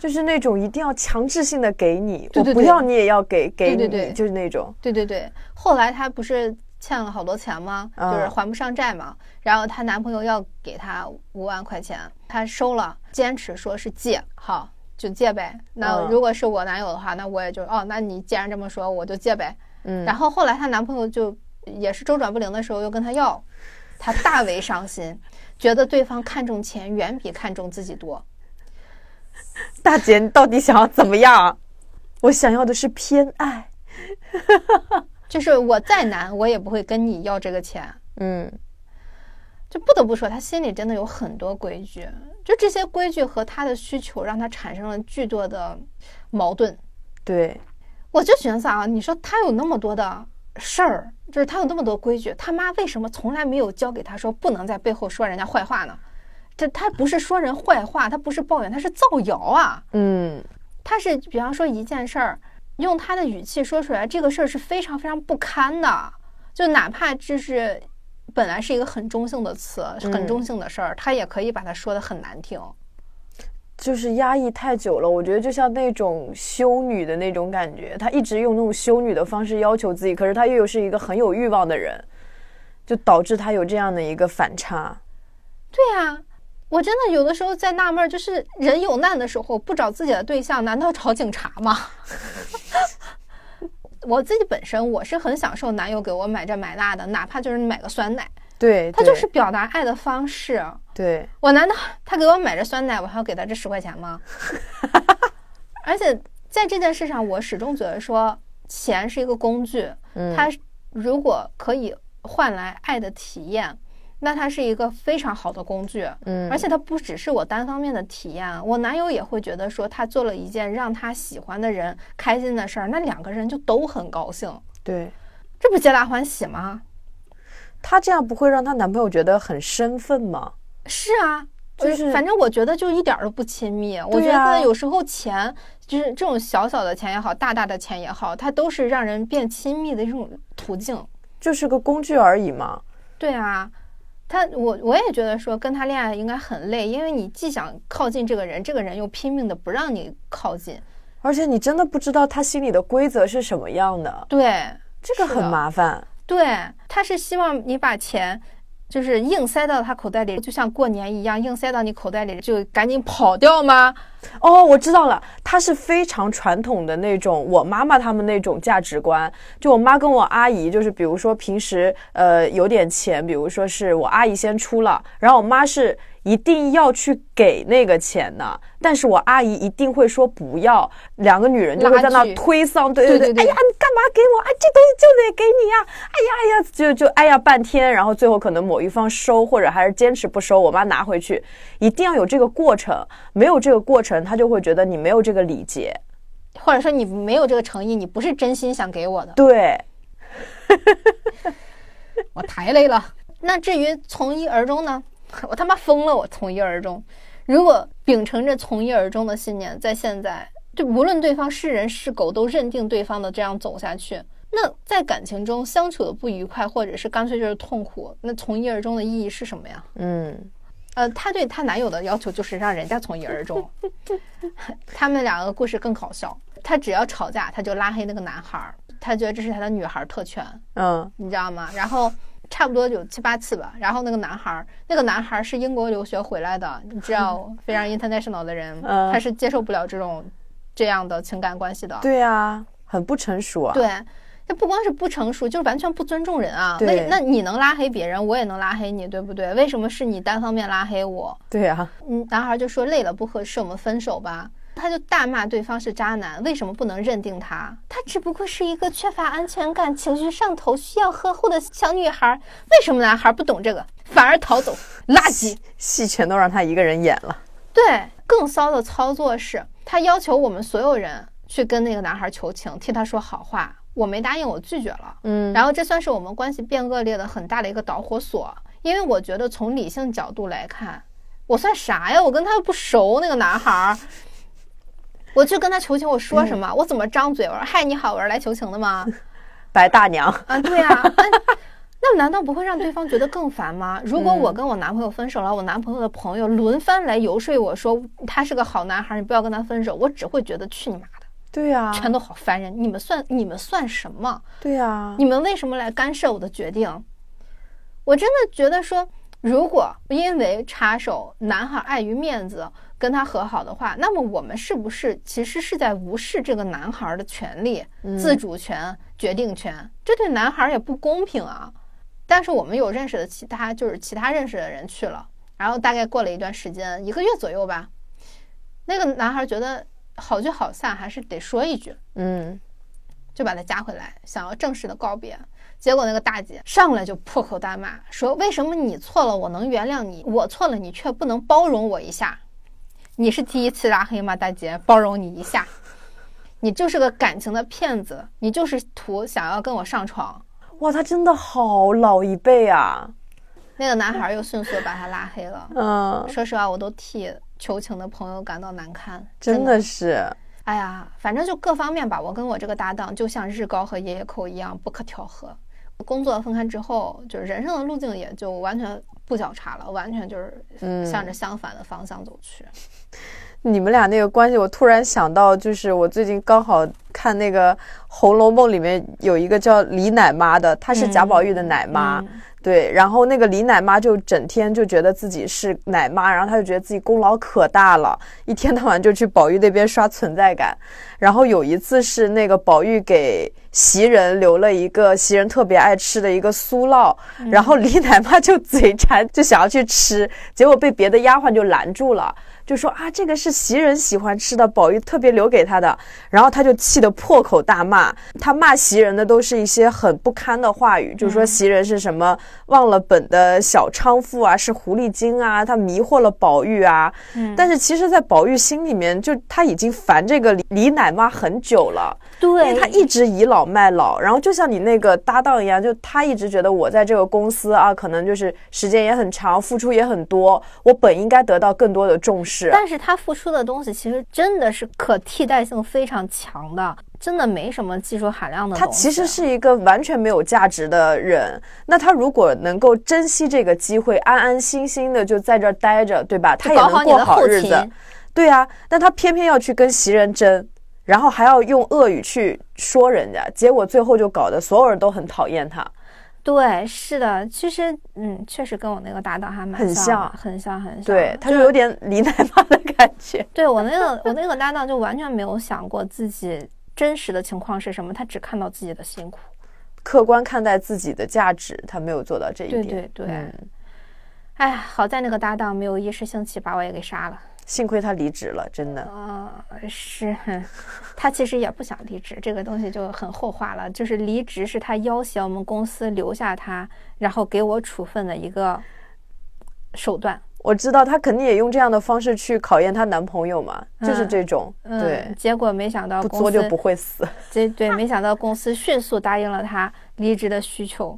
S2: 就是那种一定要强制性的给你，
S1: 我
S2: 不要你也要给给
S1: 你，
S2: 就是那种。
S1: 对对对，后来她不是欠了好多钱吗？就是还不上债嘛。然后她男朋友要给她五万块钱，她收了，坚持说是借，好就借呗。那如果是我男友的话，那我也就哦，那你既然这么说，我就借呗。
S2: 嗯。
S1: 然后后来她男朋友就也是周转不灵的时候又跟她要，她大为伤心，觉得对方看重钱远比看重自己多。
S2: 大姐，你到底想要怎么样？我想要的是偏爱，
S1: 就是我再难，我也不会跟你要这个钱。
S2: 嗯，
S1: 就不得不说，他心里真的有很多规矩，就这些规矩和他的需求，让他产生了巨多的矛盾。
S2: 对，
S1: 我就寻思啊，你说他有那么多的事儿，就是他有那么多规矩，他妈为什么从来没有教给他说不能在背后说人家坏话呢？这他不是说人坏话，他不是抱怨，他是造谣啊。
S2: 嗯，
S1: 他是比方说一件事儿，用他的语气说出来，这个事儿是非常非常不堪的。就哪怕这是本来是一个很中性的词，很中性的事儿，他也可以把它说的很难听。
S2: 就是压抑太久了，我觉得就像那种修女的那种感觉，他一直用那种修女的方式要求自己，可是他又是一个很有欲望的人，就导致他有这样的一个反差。
S1: 对啊。我真的有的时候在纳闷，就是人有难的时候不找自己的对象，难道找警察吗？我自己本身我是很享受男友给我买这买那的，哪怕就是买个酸奶，
S2: 对
S1: 他就是表达爱的方式。
S2: 对
S1: 我难道他给我买这酸奶，我还要给他这十块钱吗？而且在这件事上，我始终觉得说钱是一个工具，它如果可以换来爱的体验。那它是一个非常好的工具，
S2: 嗯，
S1: 而且它不只是我单方面的体验，我男友也会觉得说他做了一件让他喜欢的人开心的事儿，那两个人就都很高兴，
S2: 对，
S1: 这不皆大欢喜吗？
S2: 她这样不会让她男朋友觉得很生分吗？
S1: 是啊，
S2: 就是
S1: 反正我觉得就一点都不亲密。我觉得有时候钱就是这种小小的钱也好，大大的钱也好，它都是让人变亲密的这种途径，
S2: 就是个工具而已嘛。
S1: 对啊。他我我也觉得说跟他恋爱应该很累，因为你既想靠近这个人，这个人又拼命的不让你靠近，
S2: 而且你真的不知道他心里的规则是什么样的。
S1: 对，
S2: 这个很麻烦。
S1: 对，他是希望你把钱。就是硬塞到他口袋里，就像过年一样，硬塞到你口袋里就赶紧跑掉吗？
S2: 哦，我知道了，他是非常传统的那种，我妈妈他们那种价值观。就我妈跟我阿姨，就是比如说平时呃有点钱，比如说是我阿姨先出了，然后我妈是。一定要去给那个钱的，但是我阿姨一定会说不要。两个女人就会在那推搡，对
S1: 对
S2: 对，哎呀，你干嘛给我？哎，这东西就得给你呀！哎呀哎呀，就就哎呀半天，然后最后可能某一方收，或者还是坚持不收，我妈拿回去，一定要有这个过程。没有这个过程，她就会觉得你没有这个礼节，
S1: 或者说你没有这个诚意，你不是真心想给我的。
S2: 对。
S1: 我太累了。那至于从一而终呢？我他妈疯了！我从一而终。如果秉承着从一而终的信念，在现在，就无论对方是人是狗，都认定对方的这样走下去，那在感情中相处的不愉快，或者是干脆就是痛苦，那从一而终的意义是什么呀？嗯，呃，她对她男友的要求就是让人家从一而终。他们两个故事更搞笑，她只要吵架，她就拉黑那个男孩儿，她觉得这是她的女孩特权。嗯，你知道吗？然后。差不多有七八次吧，然后那个男孩儿，那个男孩儿是英国留学回来的，你知道，非常 international 的人，他是接受不了这种这样的情感关系的。
S2: 对啊，很不成熟啊。
S1: 对，这不光是不成熟，就是完全不尊重人啊。
S2: 那，
S1: 那你能拉黑别人，我也能拉黑你，对不对？为什么是你单方面拉黑我？
S2: 对呀。
S1: 嗯，男孩就说累了不合适，我们分手吧。他就大骂对方是渣男，为什么不能认定他？他只不过是一个缺乏安全感、情绪上头、需要呵护的小女孩。为什么男孩不懂这个，反而逃走？垃圾
S2: 戏全都让他一个人演了。
S1: 对，更骚的操作是他要求我们所有人去跟那个男孩求情，替他说好话。我没答应，我拒绝了。嗯，然后这算是我们关系变恶劣的很大的一个导火索。因为我觉得从理性角度来看，我算啥呀？我跟他又不熟，那个男孩。我去跟他求情，我说什么？我怎么张嘴？我说：“嗨，你好，我是来求情的吗？”
S2: 白大娘
S1: 啊，对啊，那难道不会让对方觉得更烦吗？如果我跟我男朋友分手了，我男朋友的朋友轮番来游说我说他是个好男孩，你不要跟他分手，我只会觉得去你妈的！
S2: 对呀，
S1: 全都好烦人！你们算你们算什么？
S2: 对呀，
S1: 你们为什么来干涉我的决定？我真的觉得说，如果因为插手，男孩碍于面子。跟他和好的话，那么我们是不是其实是在无视这个男孩的权利、自主权、决定权？这对男孩也不公平啊！但是我们有认识的其他，就是其他认识的人去了，然后大概过了一段时间，一个月左右吧，那个男孩觉得好聚好散，还是得说一句，嗯，就把他加回来，想要正式的告别。结果那个大姐上来就破口大骂，说：“为什么你错了我能原谅你，我错了你却不能包容我一下？”你是第一次拉黑吗，大姐？包容你一下，你就是个感情的骗子，你就是图想要跟我上床。
S2: 哇，他真的好老一辈啊！
S1: 那个男孩又迅速把他拉黑了。嗯，说实话，我都替求情的朋友感到难堪，
S2: 真的是。
S1: 哎呀，反正就各方面吧，我跟我这个搭档就像日高和爷爷扣一样不可调和。工作分开之后，就是人生的路径也就完全。不交叉了，完全就是向着相反的方向走去。
S2: 你们俩那个关系，我突然想到，就是我最近刚好看那个《红楼梦》里面有一个叫李奶妈的，她是贾宝玉的奶妈。对，然后那个李奶妈就整天就觉得自己是奶妈，然后她就觉得自己功劳可大了，一天到晚就去宝玉那边刷存在感。然后有一次是那个宝玉给袭人留了一个袭人特别爱吃的一个酥酪，然后李奶妈就嘴馋，就想要去吃，结果被别的丫鬟就拦住了。就说啊，这个是袭人喜欢吃的，宝玉特别留给他的，然后他就气得破口大骂。他骂袭人的都是一些很不堪的话语，就是说袭人是什么忘了本的小娼妇啊，是狐狸精啊，他迷惑了宝玉啊。嗯，但是其实，在宝玉心里面，就他已经烦这个李李奶妈很久了。
S1: 对，
S2: 因为他一直倚老卖老，然后就像你那个搭档一样，就他一直觉得我在这个公司啊，可能就是时间也很长，付出也很多，我本应该得到更多的重视。
S1: 但是他付出的东西其实真的是可替代性非常强的，真的没什么技术含量的。
S2: 他其实是一个完全没有价值的人。那他如果能够珍惜这个机会，安安心心的就在这儿待着，对吧？他也能过好日子。对啊，但他偏偏要去跟袭人争，然后还要用恶语去说人家，结果最后就搞得所有人都很讨厌他。
S1: 对，是的，其实，嗯，确实跟我那个搭档还蛮
S2: 像，
S1: 很像，很像。
S2: 对，他就有点李奶妈的感觉。
S1: 对我那个，我那个搭档就完全没有想过自己真实的情况是什么，他只看到自己的辛苦，
S2: 客观看待自己的价值，他没有做到这一点。
S1: 对对对。哎，好在那个搭档没有一时兴起把我也给杀了。
S2: 幸亏他离职了，真的
S1: 啊，是 他其实也不想离职，这个东西就很后话了。就是离职是他要挟我们公司留下他，然后给我处分的一个手段。
S2: 我知道她肯定也用这样的方式去考验她男朋友嘛，就是这种。对，
S1: 结果没想到
S2: 不作就不会死。
S1: 这对，没想到公司迅速答应了她离职的需求。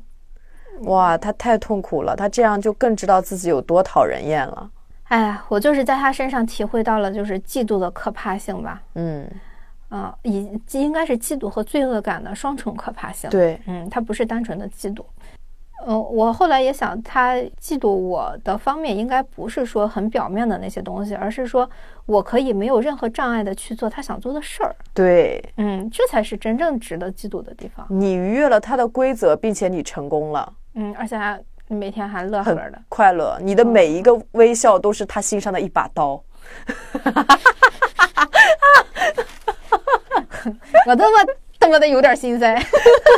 S2: 哇，她太痛苦了，她这样就更知道自己有多讨人厌了。
S1: 哎呀，我就是在他身上体会到了就是嫉妒的可怕性吧。嗯。啊，以应该是嫉妒和罪恶感的双重可怕性。
S2: 对，
S1: 嗯，他不是单纯的嫉妒。嗯，我后来也想，他嫉妒我的方面应该不是说很表面的那些东西，而是说我可以没有任何障碍的去做他想做的事儿。
S2: 对，
S1: 嗯，这才是真正值得嫉妒的地方。
S2: 你逾越了他的规则，并且你成功了。
S1: 嗯，而且还每天还乐呵的，
S2: 快乐。你的每一个微笑都是他心上的一把刀。
S1: 我他妈他妈的有点心塞，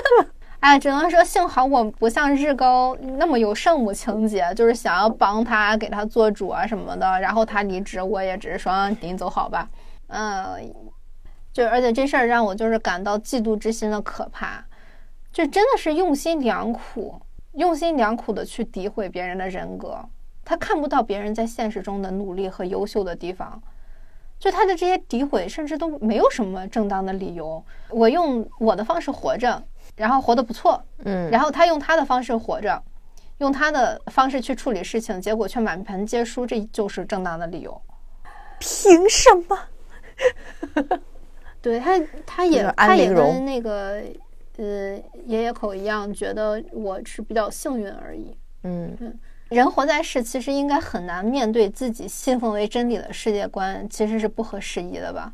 S1: 哎，只能说幸好我不像日高那么有圣母情节，就是想要帮他给他做主啊什么的。然后他离职，我也只是说您走好吧。嗯，就而且这事儿让我就是感到嫉妒之心的可怕，就真的是用心良苦，用心良苦的去诋毁别人的人格，他看不到别人在现实中的努力和优秀的地方。就他的这些诋毁，甚至都没有什么正当的理由。我用我的方式活着，然后活得不错，嗯，然后他用他的方式活着，用他的方式去处理事情，结果却满盘皆输，这就是正当的理由。
S2: 凭什么？
S1: 对他，他也他也跟那个呃爷爷口一样，觉得我是比较幸运而已。嗯嗯。人活在世，其实应该很难面对自己信奉为真理的世界观，其实是不合时宜的吧？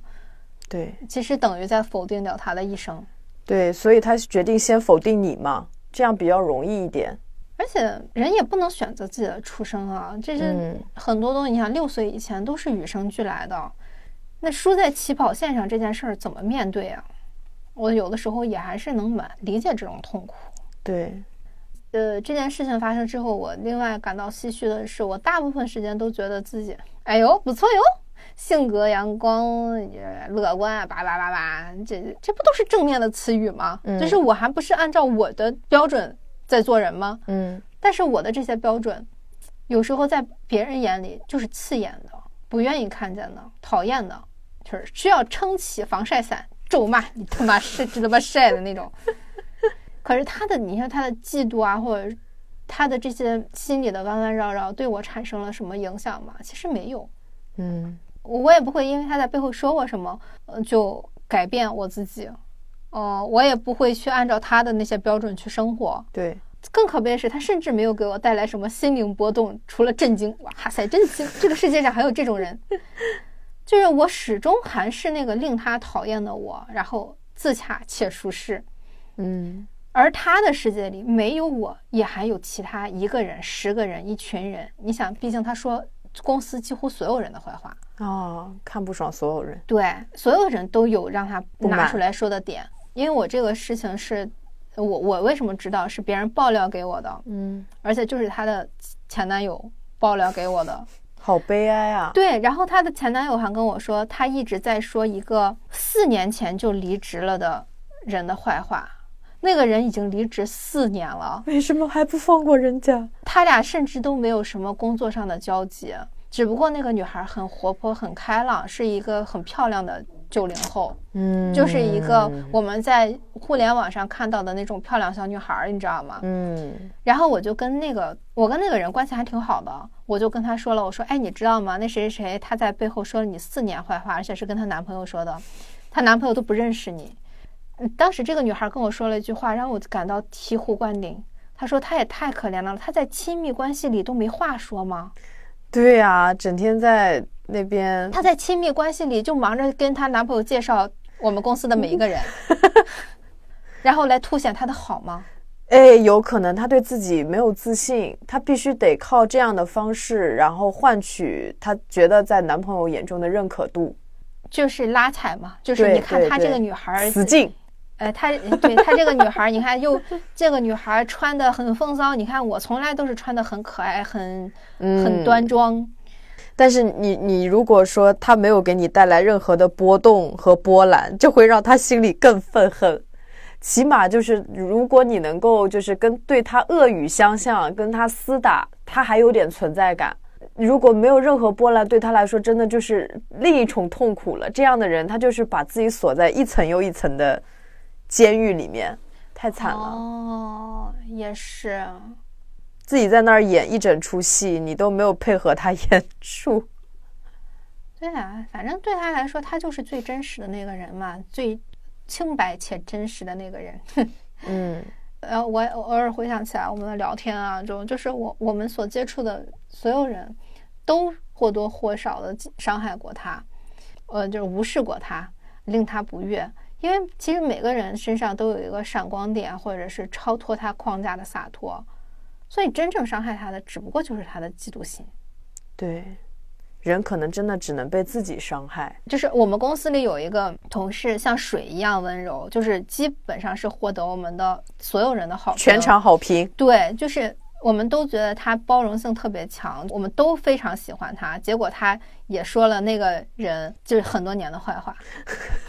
S2: 对，
S1: 其实等于在否定掉他的一生。
S2: 对，所以他决定先否定你嘛，这样比较容易一点。
S1: 而且人也不能选择自己的出生啊，这是很多东西。你想，六岁以前都是与生俱来的，那输在起跑线上这件事儿怎么面对啊？我有的时候也还是能蛮理解这种痛苦。
S2: 对。
S1: 呃，这件事情发生之后，我另外感到唏嘘的是，我大部分时间都觉得自己，哎呦，不错哟，性格阳光、乐观啊，叭叭叭叭，这这不都是正面的词语吗？就是我还不是按照我的标准在做人吗？嗯。但是我的这些标准，有时候在别人眼里就是刺眼的，不愿意看见的，讨厌的，就是需要撑起防晒伞咒骂你他妈晒，他妈晒的那种。可是他的，你看他的嫉妒啊，或者他的这些心里的弯弯绕绕，对我产生了什么影响吗？其实没有。嗯，我也不会因为他在背后说我什么，呃，就改变我自己。哦，我也不会去按照他的那些标准去生活。
S2: 对，
S1: 更可悲的是，他甚至没有给我带来什么心灵波动，除了震惊。哇塞，震惊！这个世界上还有这种人，就是我始终还是那个令他讨厌的我，然后自洽且舒适。嗯。而他的世界里没有我，也还有其他一个人、十个人、一群人。你想，毕竟他说公司几乎所有人的坏话
S2: 哦，看不爽所有人。
S1: 对，所有人都有让他拿出来说的点。因为我这个事情是，我我为什么知道是别人爆料给我的？嗯，而且就是他的前男友爆料给我的，
S2: 好悲哀啊！
S1: 对，然后她的前男友还跟我说，他一直在说一个四年前就离职了的人的坏话。那个人已经离职四年了，
S2: 为什么还不放过人家？
S1: 他俩甚至都没有什么工作上的交集，只不过那个女孩很活泼、很开朗，是一个很漂亮的九零后，嗯，就是一个我们在互联网上看到的那种漂亮小女孩，你知道吗？嗯。然后我就跟那个我跟那个人关系还挺好的，我就跟他说了，我说，哎，你知道吗？那谁谁谁他在背后说了你四年坏话，而且是跟她男朋友说的，她男朋友都不认识你。当时这个女孩跟我说了一句话，让我感到醍醐灌顶。她说：“她也太可怜了，她在亲密关系里都没话说吗？”
S2: 对呀，整天在那边。
S1: 她在亲密关系里就忙着跟她男朋友介绍我们公司的每一个人，然后来凸显她的好吗？
S2: 哎，有可能她对自己没有自信，她必须得靠这样的方式，然后换取她觉得在男朋友眼中的认可度，
S1: 就是拉踩嘛。就是你看她这个女孩
S2: 死劲。
S1: 呃，她对她这个女孩，你看又这个女孩穿的很风骚，你看我从来都是穿的很可爱，很很端庄。
S2: 但是你你如果说他没有给你带来任何的波动和波澜，就会让他心里更愤恨。起码就是如果你能够就是跟对他恶语相向，跟他厮打，他还有点存在感。如果没有任何波澜，对他来说真的就是另一重痛苦了。这样的人，他就是把自己锁在一层又一层的监狱里面，太惨了。
S1: 哦，也是，
S2: 自己在那儿演一整出戏，你都没有配合他演出。
S1: 对啊，反正对他来说，他就是最真实的那个人嘛，最清白且真实的那个人。
S2: 嗯。
S1: 呃，我偶尔回想起来，我们的聊天啊，中就是我我们所接触的所有人，都或多或少的伤害过他，呃，就是无视过他，令他不悦。因为其实每个人身上都有一个闪光点，或者是超脱他框架的洒脱，所以真正伤害他的，只不过就是他的嫉妒心。
S2: 对。人可能真的只能被自己伤害。
S1: 就是我们公司里有一个同事，像水一样温柔，就是基本上是获得我们的所有人的好
S2: 全场好评。
S1: 对，就是我们都觉得他包容性特别强，我们都非常喜欢他。结果他也说了那个人就是很多年的坏话，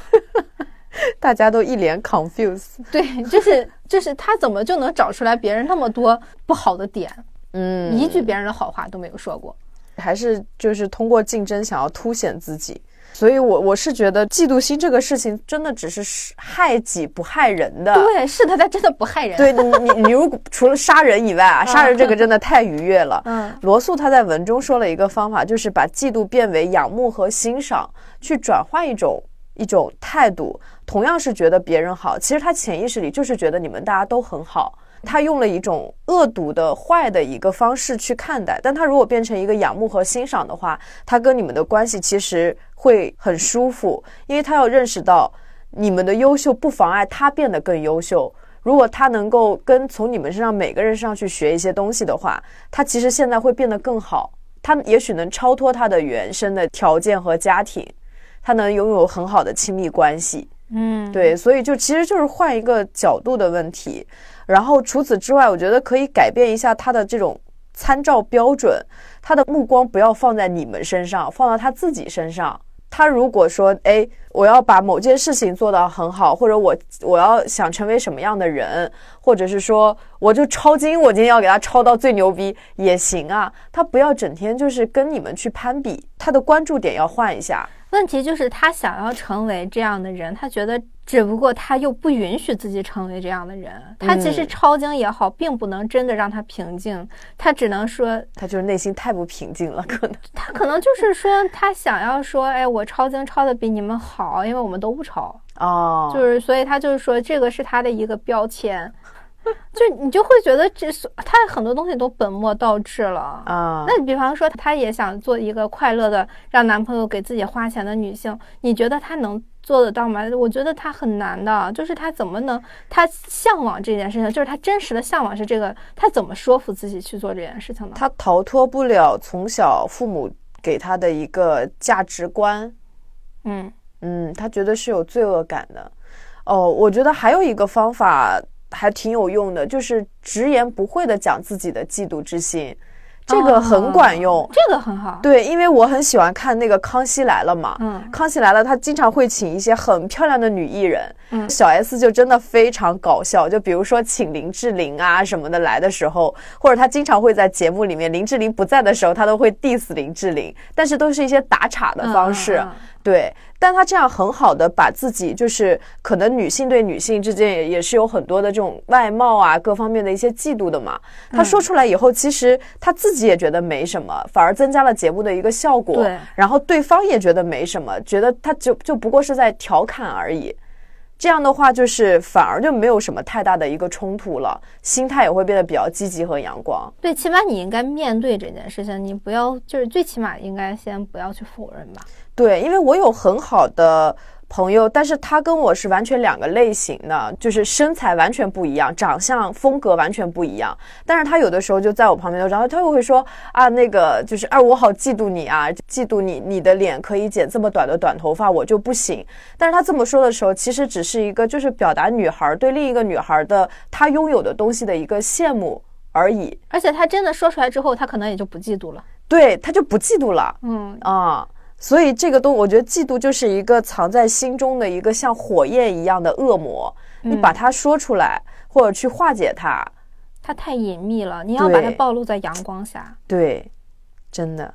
S2: 大家都一脸 confuse。
S1: 对，就是就是他怎么就能找出来别人那么多不好的点？
S2: 嗯，
S1: 一句别人的好话都没有说过。
S2: 还是就是通过竞争想要凸显自己，所以我我是觉得嫉妒心这个事情真的只是害己不害人的。
S1: 对，是的，他真的不害人。
S2: 对你你你如果 除了杀人以外啊，杀人这个真的太愉悦了。
S1: 嗯，
S2: 罗素他在文中说了一个方法，就是把嫉妒变为仰慕和欣赏，去转换一种一种态度。同样是觉得别人好，其实他潜意识里就是觉得你们大家都很好。他用了一种恶毒的、坏的一个方式去看待，但他如果变成一个仰慕和欣赏的话，他跟你们的关系其实会很舒服，因为他要认识到你们的优秀不妨碍他变得更优秀。如果他能够跟从你们身上每个人身上去学一些东西的话，他其实现在会变得更好。他也许能超脱他的原生的条件和家庭，他能拥有很好的亲密关系。
S1: 嗯，
S2: 对，所以就其实就是换一个角度的问题。然后除此之外，我觉得可以改变一下他的这种参照标准，他的目光不要放在你们身上，放到他自己身上。他如果说，哎，我要把某件事情做到很好，或者我我要想成为什么样的人，或者是说我就抄经，我今天要给他抄到最牛逼也行啊。他不要整天就是跟你们去攀比，他的关注点要换一下。
S1: 问题就是他想要成为这样的人，他觉得。只不过他又不允许自己成为这样的人，他其实抄经也好，并不能真的让他平静，他只能说
S2: 他就是内心太不平静了，可能。
S1: 他可能就是说他想要说，哎，我抄经抄的比你们好，因为我们都不抄
S2: 哦，
S1: 就是所以他就是说这个是他的一个标签，就你就会觉得这他很多东西都本末倒置了
S2: 啊。
S1: 那你比方说，他也想做一个快乐的让男朋友给自己花钱的女性，你觉得他能？做得到吗？我觉得他很难的，就是他怎么能，他向往这件事情，就是他真实的向往是这个，他怎么说服自己去做这件事情呢？
S2: 他逃脱不了从小父母给他的一个价值观，
S1: 嗯
S2: 嗯，他觉得是有罪恶感的。哦，我觉得还有一个方法还挺有用的，就是直言不讳的讲自己的嫉妒之心。这个很管用，
S1: 这个很好。
S2: 对，因为我很喜欢看那个《康熙来了》嘛。
S1: 嗯，《
S2: 康熙来了》他经常会请一些很漂亮的女艺人。
S1: 嗯，
S2: 小 S 就真的非常搞笑，就比如说请林志玲啊什么的来的时候，或者他经常会在节目里面林志玲不在的时候，他都会 diss 林志玲，但是都是一些打岔的方式。对，但他这样很好的把自己，就是可能女性对女性之间也也是有很多的这种外貌啊各方面的一些嫉妒的嘛。他说出来以后，其实他自己也觉得没什么，反而增加了节目的一个效果。
S1: 对，
S2: 然后对方也觉得没什么，觉得他就就不过是在调侃而已。这样的话，就是反而就没有什么太大的一个冲突了，心态也会变得比较积极和阳光。
S1: 对，起码你应该面对这件事情，你不要就是最起码应该先不要去否认吧。
S2: 对，因为我有很好的。朋友，但是他跟我是完全两个类型的，就是身材完全不一样，长相风格完全不一样。但是他有的时候就在我旁边，然后他又会说啊，那个就是啊，我好嫉妒你啊，嫉妒你，你的脸可以剪这么短的短头发，我就不行。但是他这么说的时候，其实只是一个就是表达女孩对另一个女孩的她拥有的东西的一个羡慕而已。
S1: 而且他真的说出来之后，他可能也就不嫉妒了。
S2: 对，他就不嫉妒了。
S1: 嗯
S2: 啊。所以这个都，我觉得嫉妒就是一个藏在心中的一个像火焰一样的恶魔。你把它说出来，或者去化解它，
S1: 它太隐秘了。你要把它暴露在阳光下。
S2: 对，真的，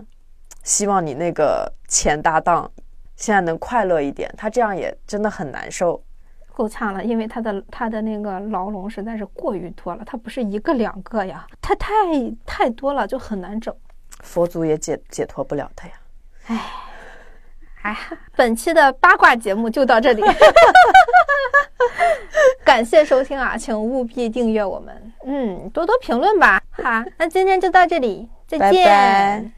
S2: 希望你那个前搭档现在能快乐一点，他这样也真的很难受。
S1: 够呛了，因为他的他的那个牢笼实在是过于多了，他不是一个两个呀，他太太多了，就很难整。
S2: 佛祖也解解脱不了他呀。
S1: 唉，哎，本期的八卦节目就到这里，感谢收听啊，请务必订阅我们，嗯，多多评论吧。好，那今天就到这里，再见。